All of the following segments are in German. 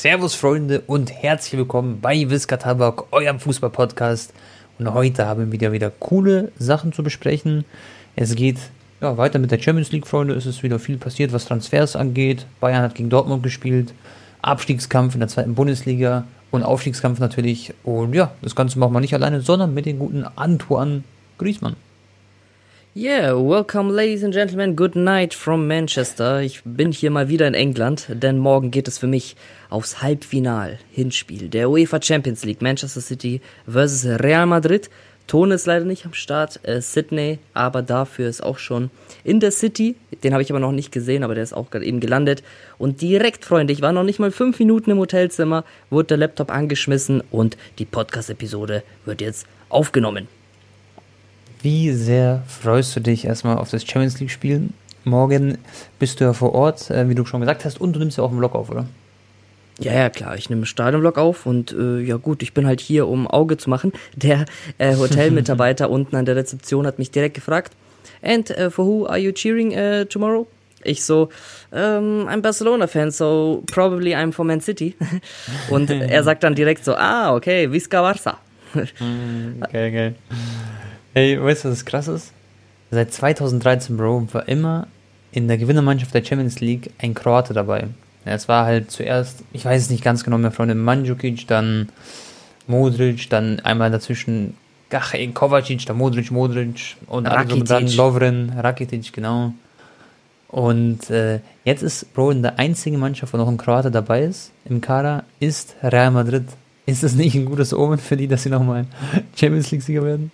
Servus Freunde und herzlich willkommen bei Wiska Tabak, eurem Fußball-Podcast. Und heute haben wir wieder, wieder coole Sachen zu besprechen. Es geht ja, weiter mit der Champions League, Freunde. Es ist wieder viel passiert, was Transfers angeht. Bayern hat gegen Dortmund gespielt. Abstiegskampf in der zweiten Bundesliga und Aufstiegskampf natürlich. Und ja, das Ganze machen wir nicht alleine, sondern mit dem guten Antoine Griezmann. Yeah, welcome ladies and gentlemen, good night from Manchester. Ich bin hier mal wieder in England, denn morgen geht es für mich aufs Halbfinal-Hinspiel der UEFA Champions League Manchester City versus Real Madrid. Ton ist leider nicht am Start, äh, Sydney, aber dafür ist auch schon in der City. Den habe ich aber noch nicht gesehen, aber der ist auch gerade eben gelandet. Und direkt, Freunde, ich war noch nicht mal fünf Minuten im Hotelzimmer, wurde der Laptop angeschmissen und die Podcast-Episode wird jetzt aufgenommen. Wie sehr freust du dich erstmal auf das Champions League-Spiel? Morgen bist du ja vor Ort, äh, wie du schon gesagt hast, und du nimmst ja auch einen Vlog auf, oder? Ja, ja, klar. Ich nehme einen Stadionblock auf und äh, ja gut, ich bin halt hier, um Auge zu machen. Der äh, Hotelmitarbeiter unten an der Rezeption hat mich direkt gefragt, and uh, for who are you cheering uh, tomorrow? Ich so, um, ähm, I'm Barcelona-Fan, so probably I'm for Man City. und er sagt dann direkt so, ah, okay, Visca Barça. Hm, okay, geil. Hey, weißt du, was krass ist? Seit 2013, Bro, war immer in der Gewinnermannschaft der Champions League ein Kroate dabei. Ja, es war halt zuerst, ich weiß es nicht ganz genau mehr, Freunde, Mandzukic, dann Modric, dann einmal dazwischen ach, Kovacic, dann Modric, Modric und Rakitic. dann Lovren, Rakitic, genau. Und äh, jetzt ist, Bro, in der einzigen Mannschaft, wo noch ein Kroate dabei ist, im Kader, ist Real Madrid. Ist das nicht ein gutes Omen für die, dass sie nochmal Champions League-Sieger werden?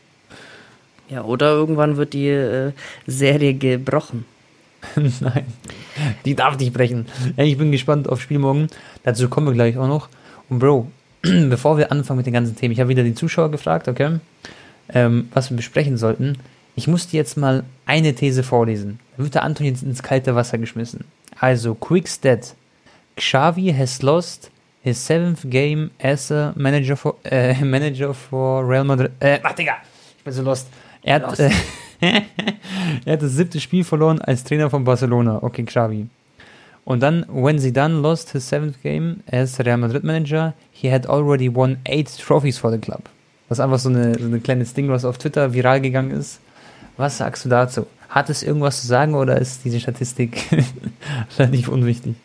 Ja, oder irgendwann wird die äh, Serie gebrochen. Nein, die darf nicht brechen. Ich bin gespannt auf Spiel morgen. Dazu kommen wir gleich auch noch. Und Bro, bevor wir anfangen mit den ganzen Themen, ich habe wieder die Zuschauer gefragt, okay, ähm, was wir besprechen sollten. Ich muss dir jetzt mal eine These vorlesen. Da wird der Anton jetzt ins kalte Wasser geschmissen. Also, quick stat. Xavi has lost his seventh game as a manager for, äh, manager for Real Madrid. Äh, ach, Digga, ich bin so lost. Er hat, äh, er hat das siebte Spiel verloren als Trainer von Barcelona. Okay, Xavi. Und dann, when Zidane lost his seventh game as Real Madrid manager, he had already won eight trophies for the club. Das ist einfach so, eine, so ein kleines Ding, was auf Twitter viral gegangen ist. Was sagst du dazu? Hat es irgendwas zu sagen oder ist diese Statistik relativ unwichtig?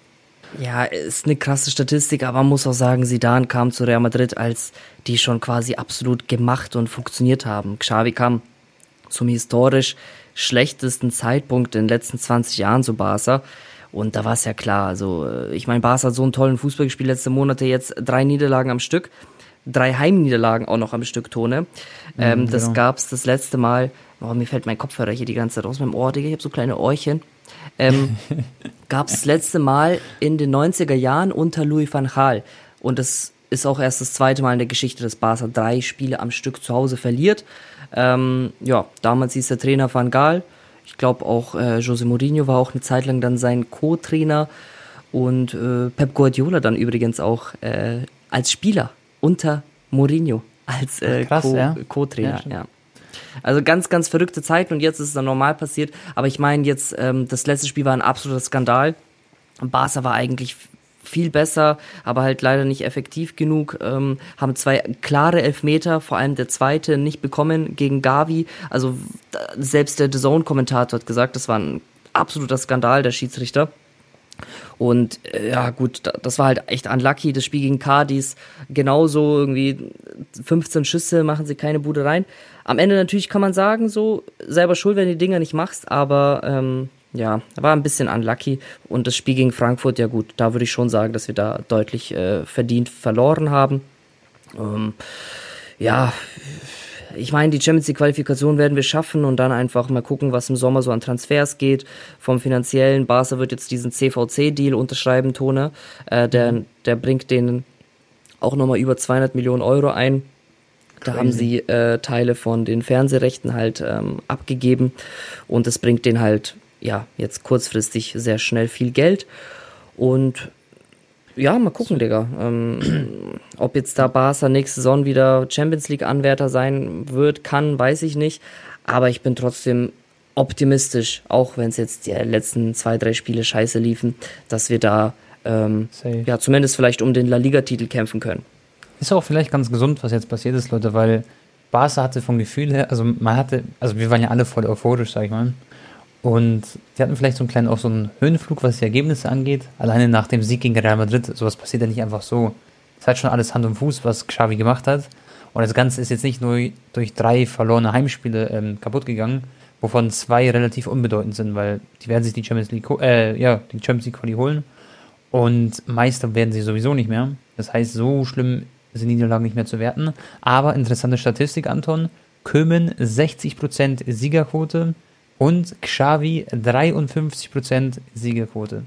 Ja, ist eine krasse Statistik, aber man muss auch sagen, Zidane kam zu Real Madrid, als die schon quasi absolut gemacht und funktioniert haben. Xavi kam zum historisch schlechtesten Zeitpunkt in den letzten 20 Jahren zu Barca. Und da war es ja klar. Also, äh, ich meine, Barca hat so einen tollen Fußball gespielt, letzte Monate jetzt drei Niederlagen am Stück. Drei Heimniederlagen auch noch am Stück, Tone. Ähm, genau. Das gab's das letzte Mal. Oh, mir fällt mein Kopfhörer hier die ganze Zeit aus meinem Ohr, Digga. Ich habe so kleine Ohrchen. Ähm, gab's das letzte Mal in den 90er Jahren unter Louis van Gaal. Und das ist auch erst das zweite Mal in der Geschichte, dass Barca drei Spiele am Stück zu Hause verliert. Ähm, ja, damals hieß der Trainer Van Gaal. Ich glaube auch äh, Jose Mourinho war auch eine Zeit lang dann sein Co-Trainer und äh, Pep Guardiola dann übrigens auch äh, als Spieler unter Mourinho als äh, Co-Trainer. Ja, ja. Also ganz, ganz verrückte Zeiten und jetzt ist es dann normal passiert. Aber ich meine jetzt, ähm, das letzte Spiel war ein absoluter Skandal. Barca war eigentlich viel besser, aber halt leider nicht effektiv genug. Ähm, haben zwei klare Elfmeter, vor allem der zweite, nicht bekommen gegen Gavi. Also selbst der The Zone-Kommentator hat gesagt, das war ein absoluter Skandal, der Schiedsrichter. Und äh, ja, gut, das war halt echt unlucky. Das Spiel gegen Cardis genauso irgendwie 15 Schüsse, machen sie keine Bude rein. Am Ende natürlich kann man sagen, so selber schuld, wenn du die Dinger nicht machst, aber ähm, ja, war ein bisschen unlucky. Und das Spiel gegen Frankfurt, ja gut, da würde ich schon sagen, dass wir da deutlich äh, verdient verloren haben. Ähm, ja, ich meine, die Champions League Qualifikation werden wir schaffen und dann einfach mal gucken, was im Sommer so an Transfers geht. Vom finanziellen, Barca wird jetzt diesen CVC-Deal unterschreiben, Tone. Äh, der, der bringt denen auch nochmal über 200 Millionen Euro ein. Da haben sie äh, Teile von den Fernsehrechten halt ähm, abgegeben und es bringt denen halt ja, jetzt kurzfristig sehr schnell viel Geld. Und ja, mal gucken, Digga. Ähm, ob jetzt da Barca nächste Saison wieder Champions League-Anwärter sein wird, kann, weiß ich nicht. Aber ich bin trotzdem optimistisch, auch wenn es jetzt die letzten zwei, drei Spiele scheiße liefen, dass wir da ähm, ja, zumindest vielleicht um den La Liga-Titel kämpfen können. Ist auch vielleicht ganz gesund, was jetzt passiert ist, Leute, weil Barca hatte vom Gefühl her, also man hatte, also wir waren ja alle voll euphorisch, sag ich mal. Und die hatten vielleicht so einen kleinen, auch so einen Höhenflug, was die Ergebnisse angeht. Alleine nach dem Sieg gegen Real Madrid, sowas passiert ja nicht einfach so. Es hat schon alles Hand und Fuß, was Xavi gemacht hat. Und das Ganze ist jetzt nicht nur durch drei verlorene Heimspiele ähm, kaputt gegangen, wovon zwei relativ unbedeutend sind, weil die werden sich die Champions League, äh, ja, die Champions League Quali holen. Und Meister werden sie sowieso nicht mehr. Das heißt, so schlimm sind Niederlagen nicht mehr zu werten. Aber interessante Statistik, Anton. Kömen 60% Siegerquote und Xavi 53% Siegerquote.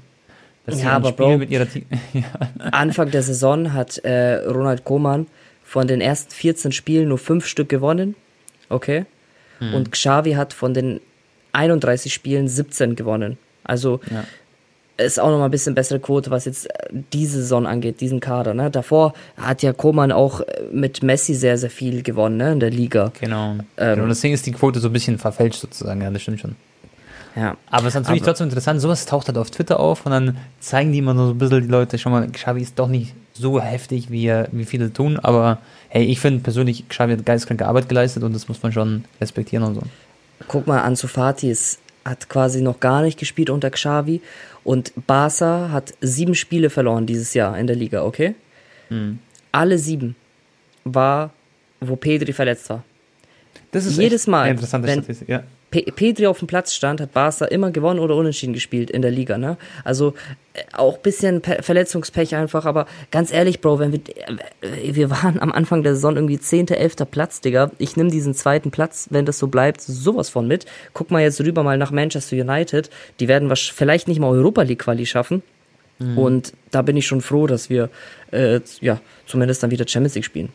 Das ja, aber Bro, mit ihrer ja. Anfang der Saison hat äh, Ronald Koeman von den ersten 14 Spielen nur 5 Stück gewonnen. Okay. Hm. Und Xavi hat von den 31 Spielen 17 gewonnen. Also ja ist auch noch mal ein bisschen bessere Quote, was jetzt äh, diese Saison angeht, diesen Kader. Ne? Davor hat ja Koman auch äh, mit Messi sehr, sehr viel gewonnen ne? in der Liga. Genau. Ähm, genau. Deswegen ist die Quote so ein bisschen verfälscht sozusagen, ja, das stimmt schon. Ja. Aber es ist natürlich aber, trotzdem interessant, sowas taucht halt auf Twitter auf und dann zeigen die immer so ein bisschen die Leute schon mal, Xavi ist doch nicht so heftig, wie, wie viele tun, aber hey, ich finde persönlich, Xavi hat geistkranke Arbeit geleistet und das muss man schon respektieren und so. Guck mal, Ansu Fati ist, hat quasi noch gar nicht gespielt unter Xavi und Barca hat sieben Spiele verloren dieses Jahr in der Liga, okay? Mhm. Alle sieben war, wo Pedri verletzt war. Das ist jedes Mal, interessante wenn Statistik, ja. Pedri auf dem Platz stand, hat Barca immer gewonnen oder unentschieden gespielt in der Liga. Ne? Also äh, auch ein bisschen Verletzungspech einfach, aber ganz ehrlich, Bro, wenn wir, äh, wir waren am Anfang der Saison irgendwie 10., 11. Platz, Digga. Ich nehme diesen zweiten Platz, wenn das so bleibt, sowas von mit. Guck mal jetzt rüber mal nach Manchester United. Die werden vielleicht nicht mal Europa League Quali schaffen. Mhm. Und da bin ich schon froh, dass wir äh, ja zumindest dann wieder Champions League spielen.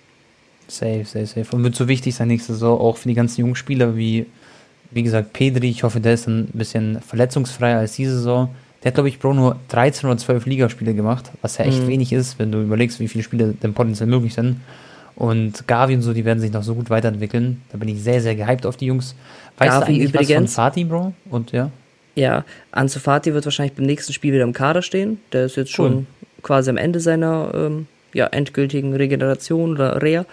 Safe, safe, safe. Und wird so wichtig sein nächste Saison auch für die ganzen jungen Spieler wie wie gesagt, Pedri, ich hoffe, der ist ein bisschen verletzungsfreier als diese Saison. Der hat, glaube ich, Bro nur 13 oder 12 Ligaspiele gemacht, was ja echt mhm. wenig ist, wenn du überlegst, wie viele Spiele denn potenziell möglich sind. Und Gavi und so, die werden sich noch so gut weiterentwickeln. Da bin ich sehr, sehr gehypt auf die Jungs. Weißt Gavi du eigentlich übrigens, was von Fati, Bro? Und ja? Ja, Ansu Fati wird wahrscheinlich beim nächsten Spiel wieder im Kader stehen. Der ist jetzt schon cool. quasi am Ende seiner ähm, ja, endgültigen Regeneration oder Reha.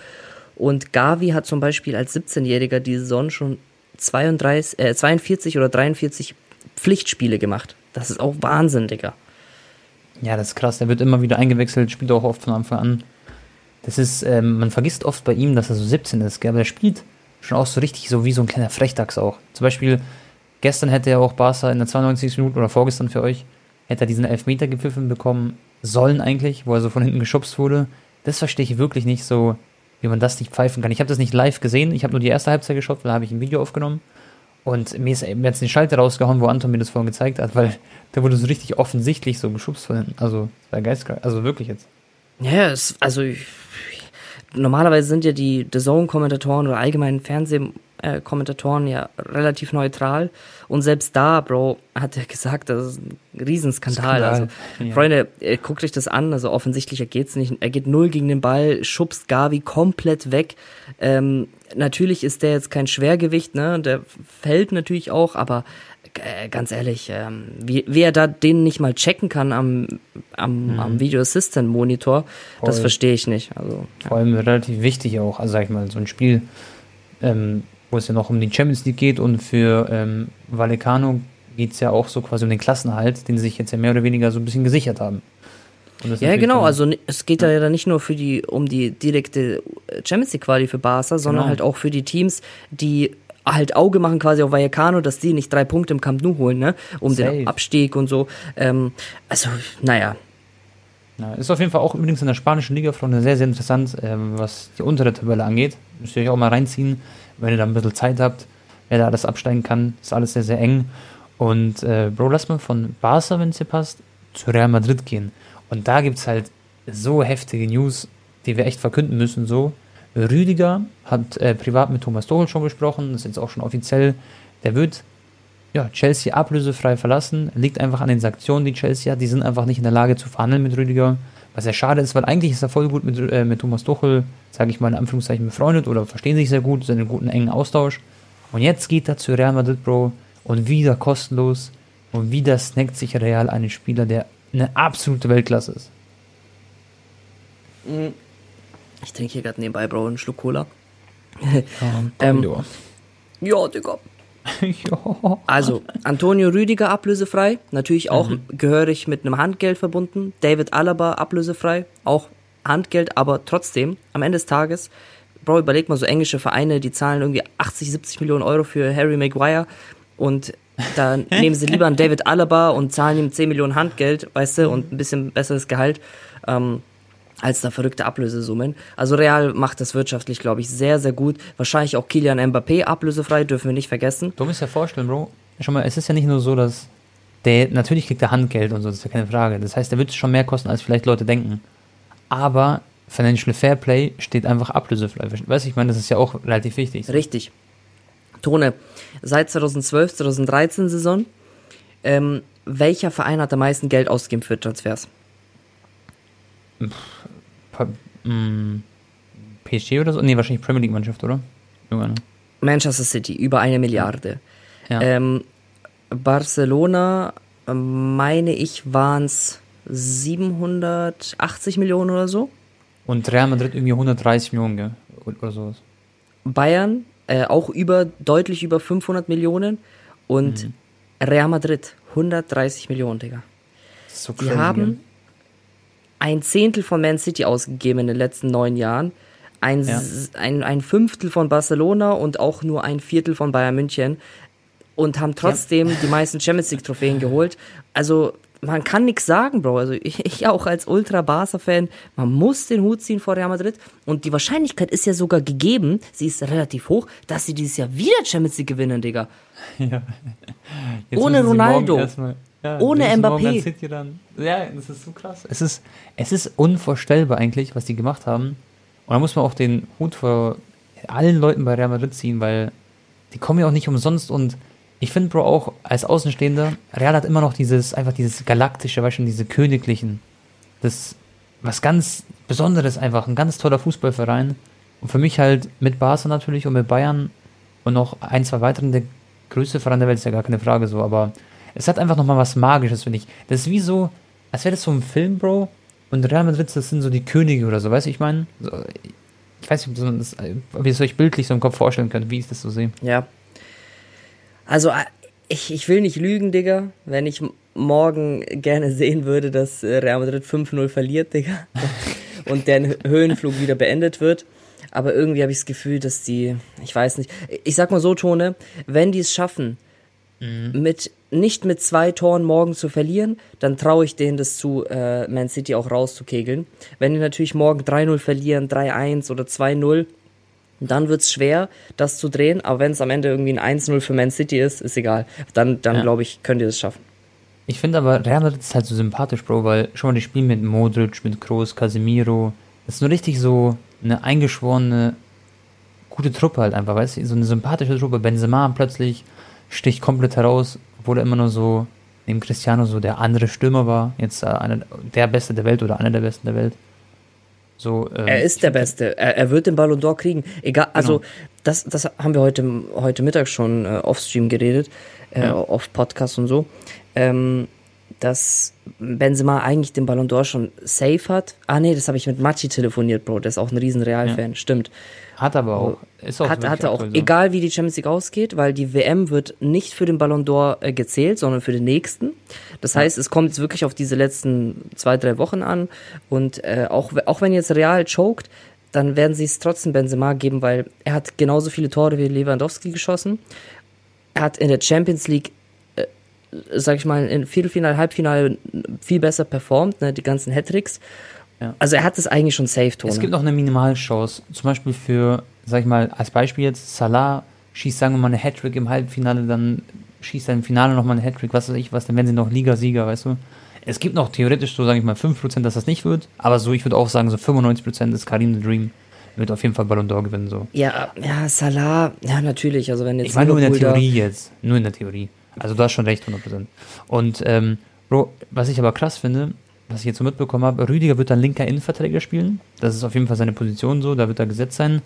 Und Gavi hat zum Beispiel als 17-Jähriger die Saison schon 32, äh, 42 oder 43 Pflichtspiele gemacht. Das ist auch Wahnsinn, Digga. Ja, das ist krass. Der wird immer wieder eingewechselt, spielt auch oft von Anfang an. Das ist, ähm, man vergisst oft bei ihm, dass er so 17 ist, gell? aber er spielt schon auch so richtig so wie so ein kleiner Frechdachs auch. Zum Beispiel, gestern hätte er auch Barca in der 92. Minute oder vorgestern für euch, hätte er diesen Elfmeter gepfiffen bekommen sollen eigentlich, wo er so von hinten geschubst wurde. Das verstehe ich wirklich nicht so wie man das nicht pfeifen kann. Ich habe das nicht live gesehen, ich habe nur die erste Halbzeit geschaut, weil da habe ich ein Video aufgenommen. Und mir ist mir jetzt die Schalter rausgehauen, wo Anton mir das vorhin gezeigt hat, weil da wurde so richtig offensichtlich so geschubst von hinten. Also, das war geistkrank. Also wirklich jetzt. Ja, es, also ich, normalerweise sind ja die The Zone-Kommentatoren oder allgemeinen Fernsehkommentatoren ja relativ neutral. Und selbst da, Bro, hat er gesagt, das ist ein Riesenskandal. Skandal. Also, ja. Freunde, äh, guckt euch das an. Also offensichtlicher geht's nicht. Er geht null gegen den Ball, schubst Gavi komplett weg. Ähm, natürlich ist der jetzt kein Schwergewicht, ne? Der fällt natürlich auch, aber äh, ganz ehrlich, ähm, wie, wie er da den nicht mal checken kann am, am, mhm. am Video Assistant Monitor, Voll. das verstehe ich nicht. Also. Vor allem relativ wichtig auch, also sag ich mal, so ein Spiel, ähm, wo es ja noch um die Champions League geht und für ähm, Vallecano geht es ja auch so quasi um den Klassenhalt, den sie sich jetzt ja mehr oder weniger so ein bisschen gesichert haben. Ja, genau, also es geht ja. da nicht nur für die, um die direkte Champions League Quali für Barca, sondern genau. halt auch für die Teams, die halt Auge machen quasi auf Vallecano, dass die nicht drei Punkte im Camp Nou holen, ne? Um Safe. den Abstieg und so. Ähm, also, naja. Ja, ist auf jeden Fall auch übrigens in der spanischen Liga Freunde sehr, sehr interessant, ähm, was die untere Tabelle angeht. Müsst ihr euch auch mal reinziehen, wenn ihr da ein bisschen Zeit habt, wer da alles absteigen kann. Ist alles sehr, sehr eng. Und äh, Bro, lass mal von Barca, wenn es dir passt, zu Real Madrid gehen. Und da gibt es halt so heftige News, die wir echt verkünden müssen, so. Rüdiger hat äh, privat mit Thomas Tuchel schon gesprochen, das ist jetzt auch schon offiziell. Der wird ja, Chelsea ablösefrei verlassen. Liegt einfach an den Sanktionen, die Chelsea hat. Die sind einfach nicht in der Lage zu verhandeln mit Rüdiger. Was sehr schade ist, weil eigentlich ist er voll gut mit, äh, mit Thomas Tuchel, sage ich mal in Anführungszeichen, befreundet oder verstehen sich sehr gut, sind in guten, engen Austausch. Und jetzt geht er zu Real Madrid, Bro, und wieder kostenlos. Und wieder snackt sich Real einen Spieler, der eine absolute Weltklasse ist. Ich trinke hier gerade nebenbei, Bro, einen Schluck Cola. Ja, Ähm. Ja, Digga. Also, Antonio Rüdiger ablösefrei, natürlich auch Mhm. gehörig mit einem Handgeld verbunden. David Alaba ablösefrei, auch Handgeld, aber trotzdem, am Ende des Tages, Bro, überleg mal so englische Vereine, die zahlen irgendwie 80, 70 Millionen Euro für Harry Maguire und da nehmen sie lieber einen David Alaba und zahlen ihm 10 Millionen Handgeld, weißt du, und ein bisschen besseres Gehalt. Ähm, als da verrückte Ablösesummen. Also Real macht das wirtschaftlich, glaube ich, sehr, sehr gut. Wahrscheinlich auch Kilian Mbappé ablösefrei, dürfen wir nicht vergessen. Du musst dir vorstellen, Bro, schau mal, es ist ja nicht nur so, dass der, natürlich kriegt er Handgeld und so, das ist ja keine Frage. Das heißt, der wird schon mehr kosten, als vielleicht Leute denken. Aber Financial Fairplay steht einfach ablösefrei. Weißt du, ich meine, das ist ja auch relativ wichtig. Richtig. Tone, seit 2012, 2013 Saison, ähm, welcher Verein hat am meisten Geld ausgegeben für Transfers? Pa- mm, PSG oder so? Nee, wahrscheinlich Premier League Mannschaft, oder? Irgendwann. Manchester City, über eine Milliarde. Ja. Ähm, Barcelona, meine ich, waren es 780 Millionen oder so. Und Real Madrid irgendwie 130 Millionen, gell? Oder sowas. Bayern äh, auch über deutlich über 500 Millionen und Mhm. Real Madrid 130 Millionen, Digga. So Die crazy, haben gell? Ein Zehntel von Man City ausgegeben in den letzten neun Jahren, ein, Ja. Ein, ein Fünftel von Barcelona und auch nur ein Viertel von Bayern München und haben trotzdem die meisten Champions League Trophäen geholt. Also man kann nichts sagen, Bro. Also ich, ich auch als Ultra Barca Fan, man muss den Hut ziehen vor Real Madrid und die Wahrscheinlichkeit ist ja sogar gegeben, sie ist relativ hoch, dass sie dieses Jahr wieder Champions League gewinnen, Digga. Ja. Ohne Ronaldo. erstmal- ja, Ohne Mbappé. ran. Ja, das ist so krass. Es ist, es ist unvorstellbar eigentlich, was die gemacht haben. Und da muss man auch den Hut vor allen Leuten bei Real Madrid ziehen, weil die kommen ja auch nicht umsonst und ich finde, Bro, auch als Außenstehender, Real hat immer noch dieses, einfach dieses galaktische, weißt du, diese königlichen. Das, was ganz Besonderes einfach, ein ganz toller Fußballverein. Und für mich halt mit Barca natürlich und mit Bayern und noch ein, zwei weiteren der größte Verein der Welt ist ja gar keine Frage so, aber es hat einfach nochmal was Magisches, finde ich. Das ist wie so, als wäre das so ein Film, Bro, und Real Madrid, das sind so die Könige oder so, weißt du, ich meine? So, ich weiß nicht, ob das- ob ihr es euch bildlich so im Kopf vorstellen könnt, wie ich das so sehe. Ja. Also, äh, ich, ich will nicht lügen, Digga, wenn ich morgen gerne sehen würde, dass äh, Real Madrid 5-0 verliert, Digga, und der Höhenflug wieder beendet wird. Aber irgendwie habe ich das Gefühl, dass die, ich weiß nicht, ich sag mal so, Tone, wenn die es schaffen, mit nicht mit zwei Toren morgen zu verlieren, dann traue ich denen das zu, äh, Man City auch rauszukegeln. Wenn die natürlich morgen 3-0 verlieren, 3-1 oder 2-0, dann wird's schwer, das zu drehen. Aber wenn es am Ende irgendwie ein 1-0 für Man City ist, ist egal. Dann, dann Ja. glaube ich, könnt ihr das schaffen. Ich finde aber, Real Madrid ist halt so sympathisch, Bro, weil schon mal die spielen mit Modric, mit Kroos, Casemiro. Das ist nur richtig so eine eingeschworene, gute Truppe halt einfach, weißt du? So eine sympathische Truppe. Benzema plötzlich sticht komplett heraus, obwohl er immer nur so neben Cristiano so der andere Stürmer war. Jetzt äh, einer, der Beste der Welt oder einer der Besten der Welt. So, ähm, Er ist der Beste. Er, er wird den Ballon d'Or kriegen. Egal, also das, das haben wir heute, heute Mittag schon äh, off-Stream geredet, äh, Ja. auf Podcast und so, ähm, dass Benzema eigentlich den Ballon d'Or schon safe hat. Ah nee, das habe ich mit Machi telefoniert, Bro. Der ist auch ein riesen Real-Fan. Stimmt. Hat aber auch. Ist auch Hat, hat er auch. so. Egal wie die Champions League ausgeht, weil die WM wird nicht für den Ballon d'Or äh, gezählt, sondern für den nächsten. Das heißt, es kommt jetzt wirklich auf diese letzten zwei, drei Wochen an. Und äh, auch, auch wenn jetzt Real choked, dann werden sie es trotzdem Benzema geben, weil er hat genauso viele Tore wie Lewandowski geschossen. Er hat in der Champions League, äh, sag ich mal, in Viertelfinale, Halbfinale viel besser performt, ne, die ganzen Hattricks. Ja. Also er hat es eigentlich schon safe, Tone. Es gibt noch eine Minimalchance. Zum Beispiel für, sag ich mal, als Beispiel jetzt, Salah schießt, sagen wir mal, eine Hattrick im Halbfinale, dann schießt er im Finale nochmal eine Hattrick, was weiß ich was, dann werden sie noch Ligasieger, weißt du? Es gibt noch theoretisch so, sage ich mal, 5%, dass das nicht wird, aber so, ich würde auch sagen, so 95% ist Karim the Dream. Wird auf jeden Fall Ballon d'Or gewinnen, so. Ja, ja, Salah, ja, natürlich. Also, wenn jetzt Ich meine nur in der Theorie jetzt. Nur in der Theorie. Also du hast schon recht, 100%. Und, ähm, Bro, was ich aber krass finde, was ich jetzt so mitbekommen habe, Rüdiger wird dann linker Innenverteidiger spielen. Das ist auf jeden Fall seine Position so, da wird er gesetzt sein.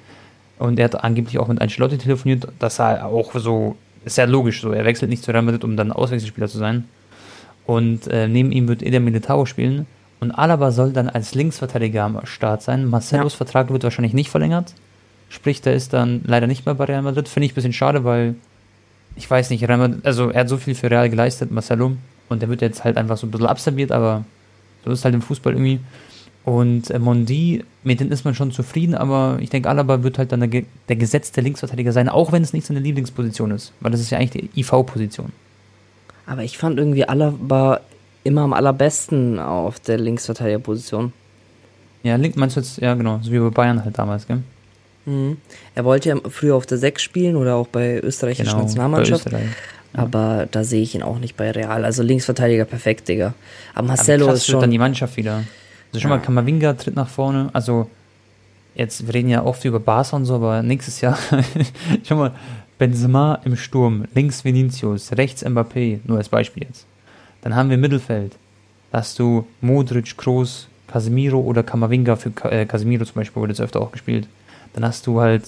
Und er hat angeblich auch mit Ancelotti telefoniert, dass er auch so, ist ja logisch so, er wechselt nicht zu Real Madrid, um dann Auswechselspieler zu sein. Und äh, neben ihm wird Eder Militao spielen. Und Alaba soll dann als Linksverteidiger am Start sein. Marcelos ja. Vertrag wird wahrscheinlich nicht verlängert. Sprich, der ist dann leider nicht mehr bei Real Madrid. Finde ich ein bisschen schade, weil ich weiß nicht, also er hat so viel für Real geleistet, Marcelo. Und der wird jetzt halt einfach so ein bisschen abserviert, aber so ist halt im Fußball irgendwie. Und äh, Mondi, mit dem ist man schon zufrieden, aber ich denke, Alaba wird halt dann der, der gesetzte Linksverteidiger sein, auch wenn es nicht seine Lieblingsposition ist, weil das ist ja eigentlich die IV-Position. Aber ich fand irgendwie Alaba immer am allerbesten auf der Linksverteidigerposition. Ja, Link meinst du jetzt, ja genau, so wie bei Bayern halt damals, gell? Mhm. Er wollte ja früher auf der 6 spielen oder auch bei österreichischer genau, Nationalmannschaft. Bei Österreich. Aber da sehe ich ihn auch nicht bei Real. Also Linksverteidiger perfekt, Digga. Aber Marcelo Aber ist schon. dann die Mannschaft wieder. Also schon ja. mal Kamavinga tritt nach vorne. Also jetzt, wir reden ja oft über Barca und so, aber nächstes Jahr, schon mal, Benzema im Sturm, links Vinicius, rechts Mbappé, nur als Beispiel jetzt. Dann haben wir Mittelfeld. Da hast du Modric, Kroos, Casemiro oder Kamavinga für äh, Casemiro zum Beispiel, wurde jetzt öfter auch gespielt. Dann hast du halt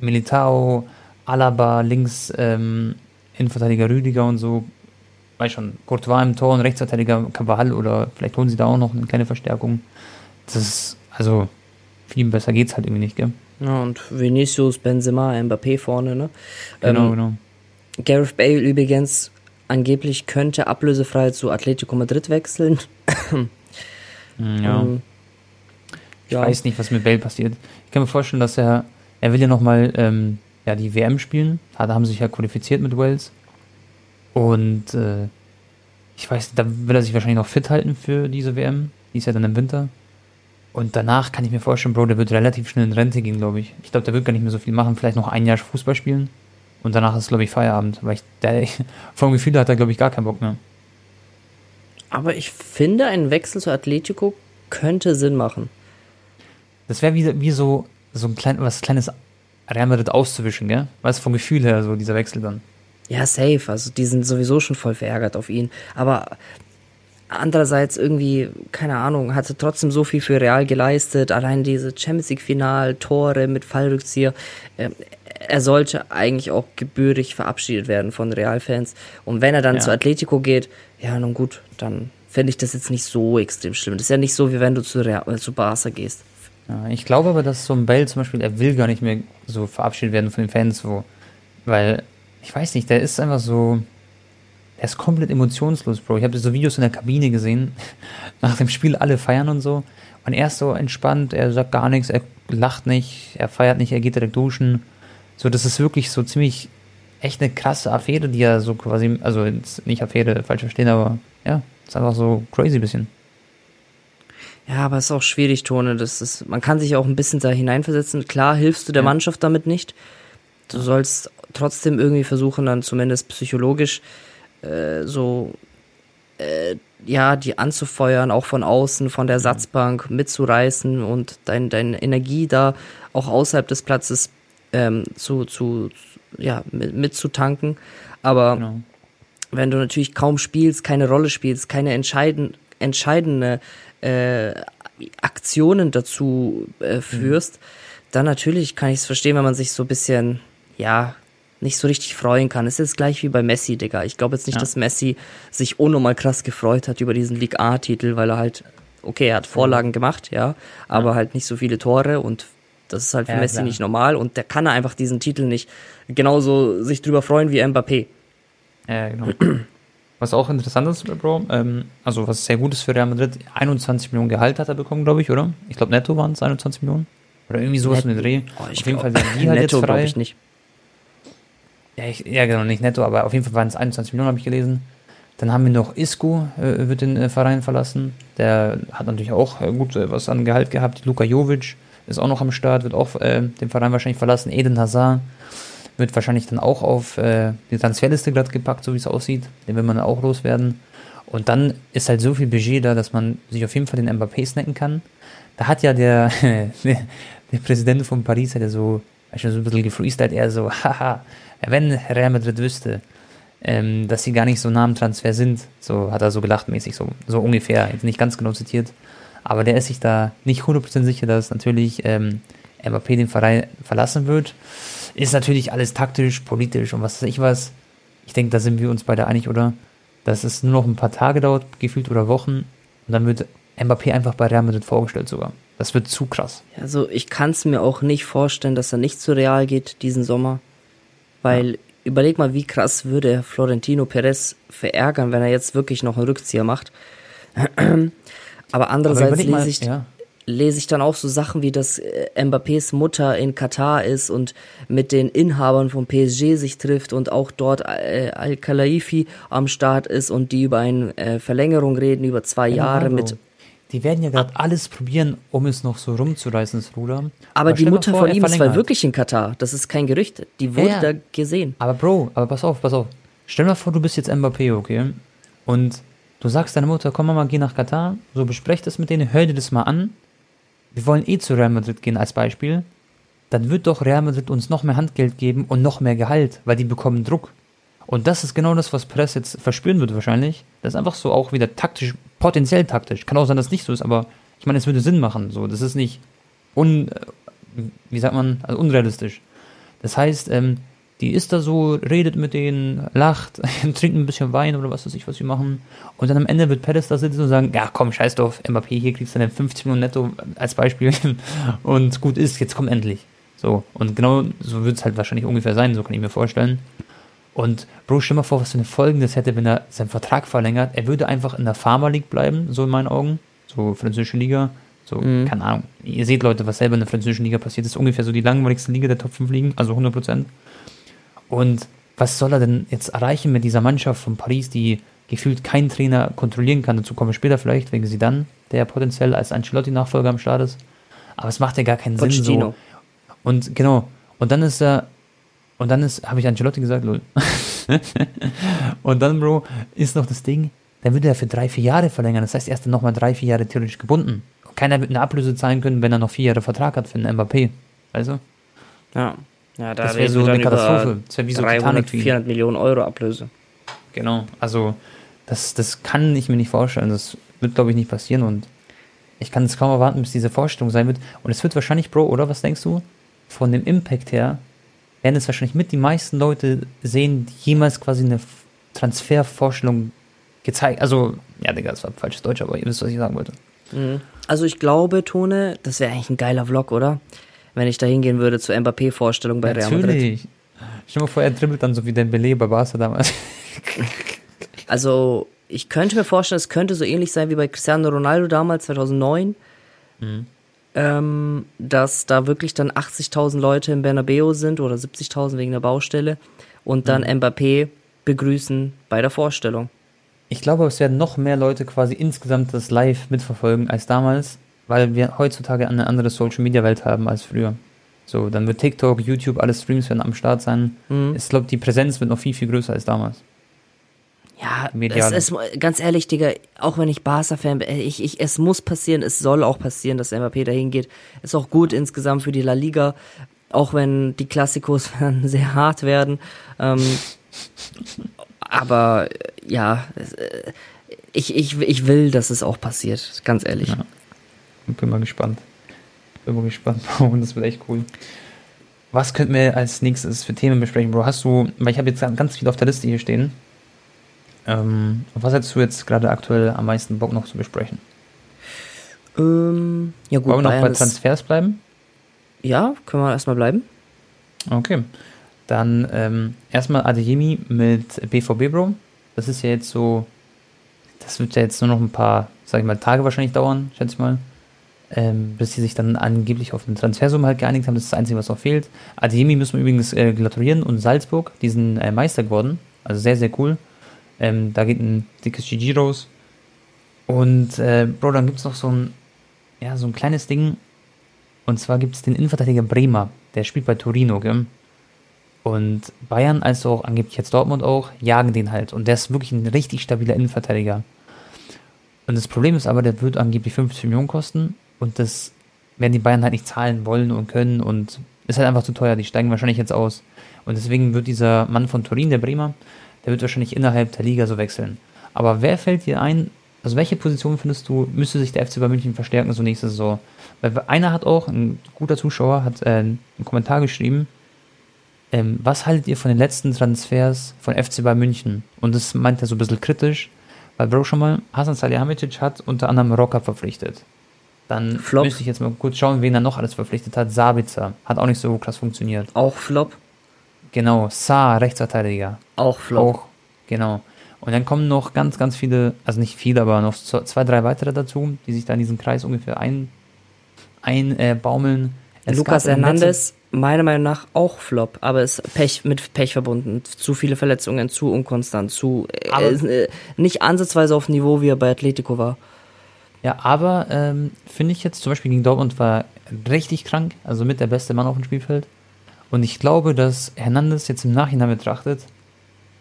Militao, Alaba, links ähm, Innenverteidiger Rüdiger und so. Weiß schon, Courtois im Tor und Rechtsverteidiger Cavall oder vielleicht holen sie da auch noch eine kleine Verstärkung. Das ist, also, viel besser geht's halt irgendwie nicht, gell? Ja, und Vinicius, Benzema, Mbappé vorne, ne? Genau, ähm, genau. Gareth Bale übrigens angeblich könnte ablösefrei zu Atletico Madrid wechseln. ja. Ähm, ich ja. weiß nicht, was mit Bale passiert. Ich kann mir vorstellen, dass er, er will ja nochmal ähm, ja, die WM spielen. Da haben sie sich ja qualifiziert mit Wales. Und äh, ich weiß, da will er sich wahrscheinlich noch fit halten für diese WM. Die ist ja dann im Winter. Und danach kann ich mir vorstellen, Bro, der wird relativ schnell in Rente gehen, glaube ich. Ich glaube, der wird gar nicht mehr so viel machen. Vielleicht noch ein Jahr Fußball spielen. Und danach ist, glaube ich, Feierabend. Weil ich, der, vom Gefühl hat er, glaube ich, gar keinen Bock mehr. Aber ich finde, ein Wechsel zu Atletico könnte Sinn machen. Das wäre wie, wie so, so ein klein, was kleines Real Madrid auszuwischen, gell? Weißt du, vom Gefühl her, so dieser Wechsel dann. Ja, safe. Also die sind sowieso schon voll verärgert auf ihn. Aber andererseits irgendwie, keine Ahnung, hatte trotzdem so viel für Real geleistet. Allein diese Champions League Final, Tore mit Fallrückzieher. Ähm, er sollte eigentlich auch gebührig verabschiedet werden von Real-Fans. Und wenn er dann ja. zu Atletico geht, ja, nun gut, dann fände ich das jetzt nicht so extrem schlimm. Das ist ja nicht so, wie wenn du zu, Real, äh, zu Barca gehst. Ja, ich glaube aber, dass so ein Bell zum Beispiel, er will gar nicht mehr so verabschiedet werden von den Fans, wo, weil, ich weiß nicht, der ist einfach so, der ist komplett emotionslos, Bro. Ich habe so Videos in der Kabine gesehen, nach dem Spiel alle feiern und so. Und er ist so entspannt, er sagt gar nichts, er lacht nicht, er feiert nicht, er geht direkt duschen. So, das ist wirklich so ziemlich echt eine krasse Affäre, die er so quasi, also nicht Affäre, falsch verstehen, aber ja, ist einfach so crazy bisschen. Ja, aber es ist auch schwierig, Tone. Das ist, man kann sich auch ein bisschen da hineinversetzen. Klar hilfst du der ja. Mannschaft damit nicht. Du sollst trotzdem irgendwie versuchen, dann zumindest psychologisch äh, so äh, ja, die anzufeuern, auch von außen, von der mhm. Satzbank mitzureißen und dein, deine Energie da auch außerhalb des Platzes ähm, zu, zu, ja, mit, mitzutanken. Aber genau. wenn du natürlich kaum spielst, keine Rolle spielst, keine entscheiden, entscheidende äh, Aktionen dazu äh, führst, mhm. dann natürlich kann ich es verstehen, wenn man sich so ein bisschen, ja, nicht so richtig freuen kann. Es ist gleich wie bei Messi, Digga. Ich glaube jetzt nicht, ja. dass Messi sich unnormal krass gefreut hat über diesen League A-Titel, weil er halt, okay, er hat Vorlagen gemacht, ja, aber ja. halt nicht so viele Tore und das ist halt für ja, Messi klar. nicht normal und der kann einfach diesen Titel nicht genauso sich drüber freuen wie Mbappé. Ja, genau. Was auch interessant ist, Bro, ähm, also was sehr gut ist für Real Madrid, 21 Millionen Gehalt hat er bekommen, glaube ich, oder? Ich glaube, netto waren es 21 Millionen. Oder irgendwie sowas Net in den Dreh. Oh, auf jeden Fall sind die halt netto, jetzt frei. ich nicht. Ja, ich, ja, genau, nicht netto, aber auf jeden Fall waren es 21 Millionen, habe ich gelesen. Dann haben wir noch Isco, äh, wird den äh, Verein verlassen. Der hat natürlich auch äh, gut äh, was an Gehalt gehabt. Luka Jovic ist auch noch am Start, wird auch äh, den Verein wahrscheinlich verlassen. Eden Hazard wird wahrscheinlich dann auch auf äh, die Transferliste glatt gepackt, so wie es aussieht. Den will man auch loswerden. Und dann ist halt so viel Budget da, dass man sich auf jeden Fall den Mbappé snacken kann. Da hat ja der, der Präsident von Paris, hat ja so, so ein bisschen gefreestylt, er so, haha, wenn Real Madrid wüsste, ähm, dass sie gar nicht so nah am Transfer sind, so hat er so gelacht mäßig, so, so ungefähr, jetzt nicht ganz genau zitiert, aber der ist sich da nicht 100% sicher, dass natürlich ähm, Mbappé den Verein verlassen wird. Ist natürlich alles taktisch, politisch und was weiß ich was. Ich denke, da sind wir uns beide einig, oder? dass es nur noch ein paar Tage dauert, gefühlt oder Wochen, und dann wird Mbappé einfach bei Real Madrid vorgestellt sogar. Das wird zu krass. Also ich kann es mir auch nicht vorstellen, dass er nicht zu Real geht diesen Sommer. Weil ja. überleg mal, wie krass würde Florentino Perez verärgern, wenn er jetzt wirklich noch einen Rückzieher macht. Aber andererseits Aber lese, ich, ja. Lese ich dann auch so Sachen wie, dass äh, Mbappés Mutter in Katar ist und mit den Inhabern von PSG sich trifft und auch dort äh, Al-Khalaifi am Start ist und die über eine äh, Verlängerung reden, über zwei ja, Jahre mit die werden ja gerade alles probieren, um es noch so rumzureißen, das Ruder. Aber, aber die Mutter vor, von ihm ist wirklich in Katar. Das ist kein Gerücht. Die wurde ja, ja. da gesehen. Aber Bro, aber pass auf, pass auf. Stell dir mal vor, du bist jetzt Mbappé, okay? Und du sagst deiner Mutter, komm mal, geh nach Katar. So besprech das mit denen, hör dir das mal an. Wir wollen eh zu Real Madrid gehen als Beispiel. Dann wird doch Real Madrid uns noch mehr Handgeld geben und noch mehr Gehalt, weil die bekommen Druck. Und das ist genau das, was Press jetzt verspüren wird wahrscheinlich. Das ist einfach so auch wieder taktisch, potenziell taktisch. Kann auch sein, dass es nicht so ist, aber ich meine, es würde Sinn machen. So, das ist nicht un, äh, wie sagt man, also unrealistisch. Das heißt, ähm, die ist da so, redet mit denen, lacht, trinkt ein bisschen Wein oder was weiß ich, was sie machen. Und dann am Ende wird Perez da sitzen und sagen, ja komm, scheiß drauf, Mbappé, hier kriegst du deine 50 Millionen netto als Beispiel. und gut ist, jetzt komm endlich. So, und genau so wird es halt wahrscheinlich ungefähr sein, so kann ich mir vorstellen. Und Bro, stell mal vor, was für eine Folge das hätte, wenn er seinen Vertrag verlängert. Er würde einfach in der Pharma League bleiben, so in meinen Augen. So französische Liga. So, mhm. keine Ahnung. Ihr seht, Leute, was selber in der französischen Liga passiert. Das ist ungefähr so die langweiligste Liga der Top 5 Ligen, also 100 Prozent. Und was soll er denn jetzt erreichen mit dieser Mannschaft von Paris, die gefühlt kein Trainer kontrollieren kann? Dazu komme ich später vielleicht, wegen sie dann, der potenziell als Ancelotti-Nachfolger am Start ist. Aber es macht ja gar keinen Pochettino. Sinn so. Und genau. Und dann ist er und dann ist, habe ich Ancelotti gesagt, lol. und dann, Bro, ist noch das Ding, dann würde er für drei, vier Jahre verlängern. Das heißt, er ist dann nochmal drei, vier Jahre theoretisch gebunden. Keiner wird eine Ablöse zahlen können, wenn er noch vier Jahre Vertrag hat für einen Mbappé. Also? Ja. Ja, da das wäre so eine Katastrophe. Das wäre wie so 300, 400 Millionen Euro Ablöse. Genau. Also, das, das kann ich mir nicht vorstellen. Das wird, glaube ich, nicht passieren und ich kann es kaum erwarten, bis diese Vorstellung sein wird. Und es wird wahrscheinlich, Bro, oder was denkst du? Von dem Impact her werden es wahrscheinlich mit die meisten Leute sehen, die jemals quasi eine Transfervorstellung gezeigt. Also, ja, Digga, das war falsches Deutsch, aber ihr wisst, was ich sagen wollte. Mhm. Also ich glaube, Tone, das wäre eigentlich ein geiler Vlog, oder? Wenn ich da hingehen würde zur Mbappé-Vorstellung bei Real Madrid. Natürlich. Stell dir mal vor, er dribbelt dann so wie Dembele bei Barca damals. also, ich könnte mir vorstellen, es könnte so ähnlich sein wie bei Cristiano Ronaldo damals, 2009. Mhm ähm, dass da wirklich dann 80.000 Leute im Bernabeu sind oder 70.000 wegen der Baustelle und dann mhm. Mbappé begrüßen bei der Vorstellung. Ich glaube, es werden noch mehr Leute quasi insgesamt das live mitverfolgen als damals, weil wir heutzutage eine andere Social-Media-Welt haben als früher. So, dann wird TikTok, YouTube, alle Streams werden am Start sein. Mhm. Ich glaube, die Präsenz wird noch viel, viel größer als damals. Ja, es ist ganz ehrlich, Digga, auch wenn ich Barca-Fan bin, ich, ich, es muss passieren, es soll auch passieren, dass Mbappé dahin geht. Ist auch gut insgesamt für die La Liga, auch wenn die Klassikos sehr hart werden. Ähm, aber ja, äh, ich, ich, ich will, dass es auch passiert, ganz ehrlich. Ja. Bin mal gespannt. Bin mal gespannt, Bro, das wird echt cool. Was könnten wir als nächstes für Themen besprechen, Bro? Hast du, weil ich habe jetzt ganz viel auf der Liste hier stehen. Ähm, was hättest du jetzt gerade aktuell am meisten Bock noch zu besprechen? Ähm, ja gut, Wollen wir noch bei Transfers bleiben? Ja, können wir erstmal bleiben. Okay. Dann ähm, erstmal Adeyemi mit BVB Bro. Das ist ja jetzt so, das wird ja jetzt nur noch ein paar, sag ich mal, Tage wahrscheinlich dauern, schätze ich mal. Ähm, bis sie sich dann angeblich auf den Transfersumme halt geeinigt haben. Das ist das Einzige, was noch fehlt. Adeyemi müssen wir übrigens äh, gratulieren und Salzburg, die sind äh, Meister geworden. Also sehr, sehr cool. Ähm, da geht ein dickes GG raus. Und, äh, Bro, dann gibt es noch so ein, ja, so ein kleines Ding. Und zwar gibt es den Innenverteidiger Bremer. Der spielt bei Torino, gell? Und Bayern, als auch angeblich jetzt Dortmund auch, jagen den halt. Und der ist wirklich ein richtig stabiler Innenverteidiger. Und das Problem ist aber, der wird angeblich 50 Millionen kosten. Und das werden die Bayern halt nicht zahlen wollen und können. Und ist halt einfach zu teuer. Die steigen wahrscheinlich jetzt aus. Und deswegen wird dieser Mann von Turin, der Bremer, der wird wahrscheinlich innerhalb der Liga so wechseln. Aber wer fällt dir ein, also welche Position findest du, müsste sich der FC bei München verstärken so nächste Saison? Weil einer hat auch, ein guter Zuschauer, hat äh, einen Kommentar geschrieben, Ähm, was haltet ihr von den letzten Transfers von FC Bayern München? Und das meint er so ein bisschen kritisch, weil Bro schon mal, Hasan Salihamidzic hat unter anderem Rocker verpflichtet. Dann Flop. müsste ich jetzt mal kurz schauen, wen er noch alles verpflichtet hat. Sabitzer hat auch nicht so krass funktioniert. Auch Flop. Genau, Saar, Rechtsverteidiger. Auch Flop. Auch, genau. Und dann kommen noch ganz, ganz viele, also nicht viele, aber noch zwei, drei weitere dazu, die sich da in diesen Kreis ungefähr ein, ein äh, baumeln. Es Lukas Hernandez, meiner Meinung nach auch Flop, aber ist Pech mit Pech verbunden. Zu viele Verletzungen, zu unkonstant, zu äh, äh, nicht ansatzweise auf dem Niveau, wie er bei Atletico war. Ja, aber ähm, finde ich jetzt zum Beispiel gegen Dortmund war richtig krank, also mit der beste Mann auf dem Spielfeld. Und ich glaube, dass Hernandez jetzt im Nachhinein betrachtet,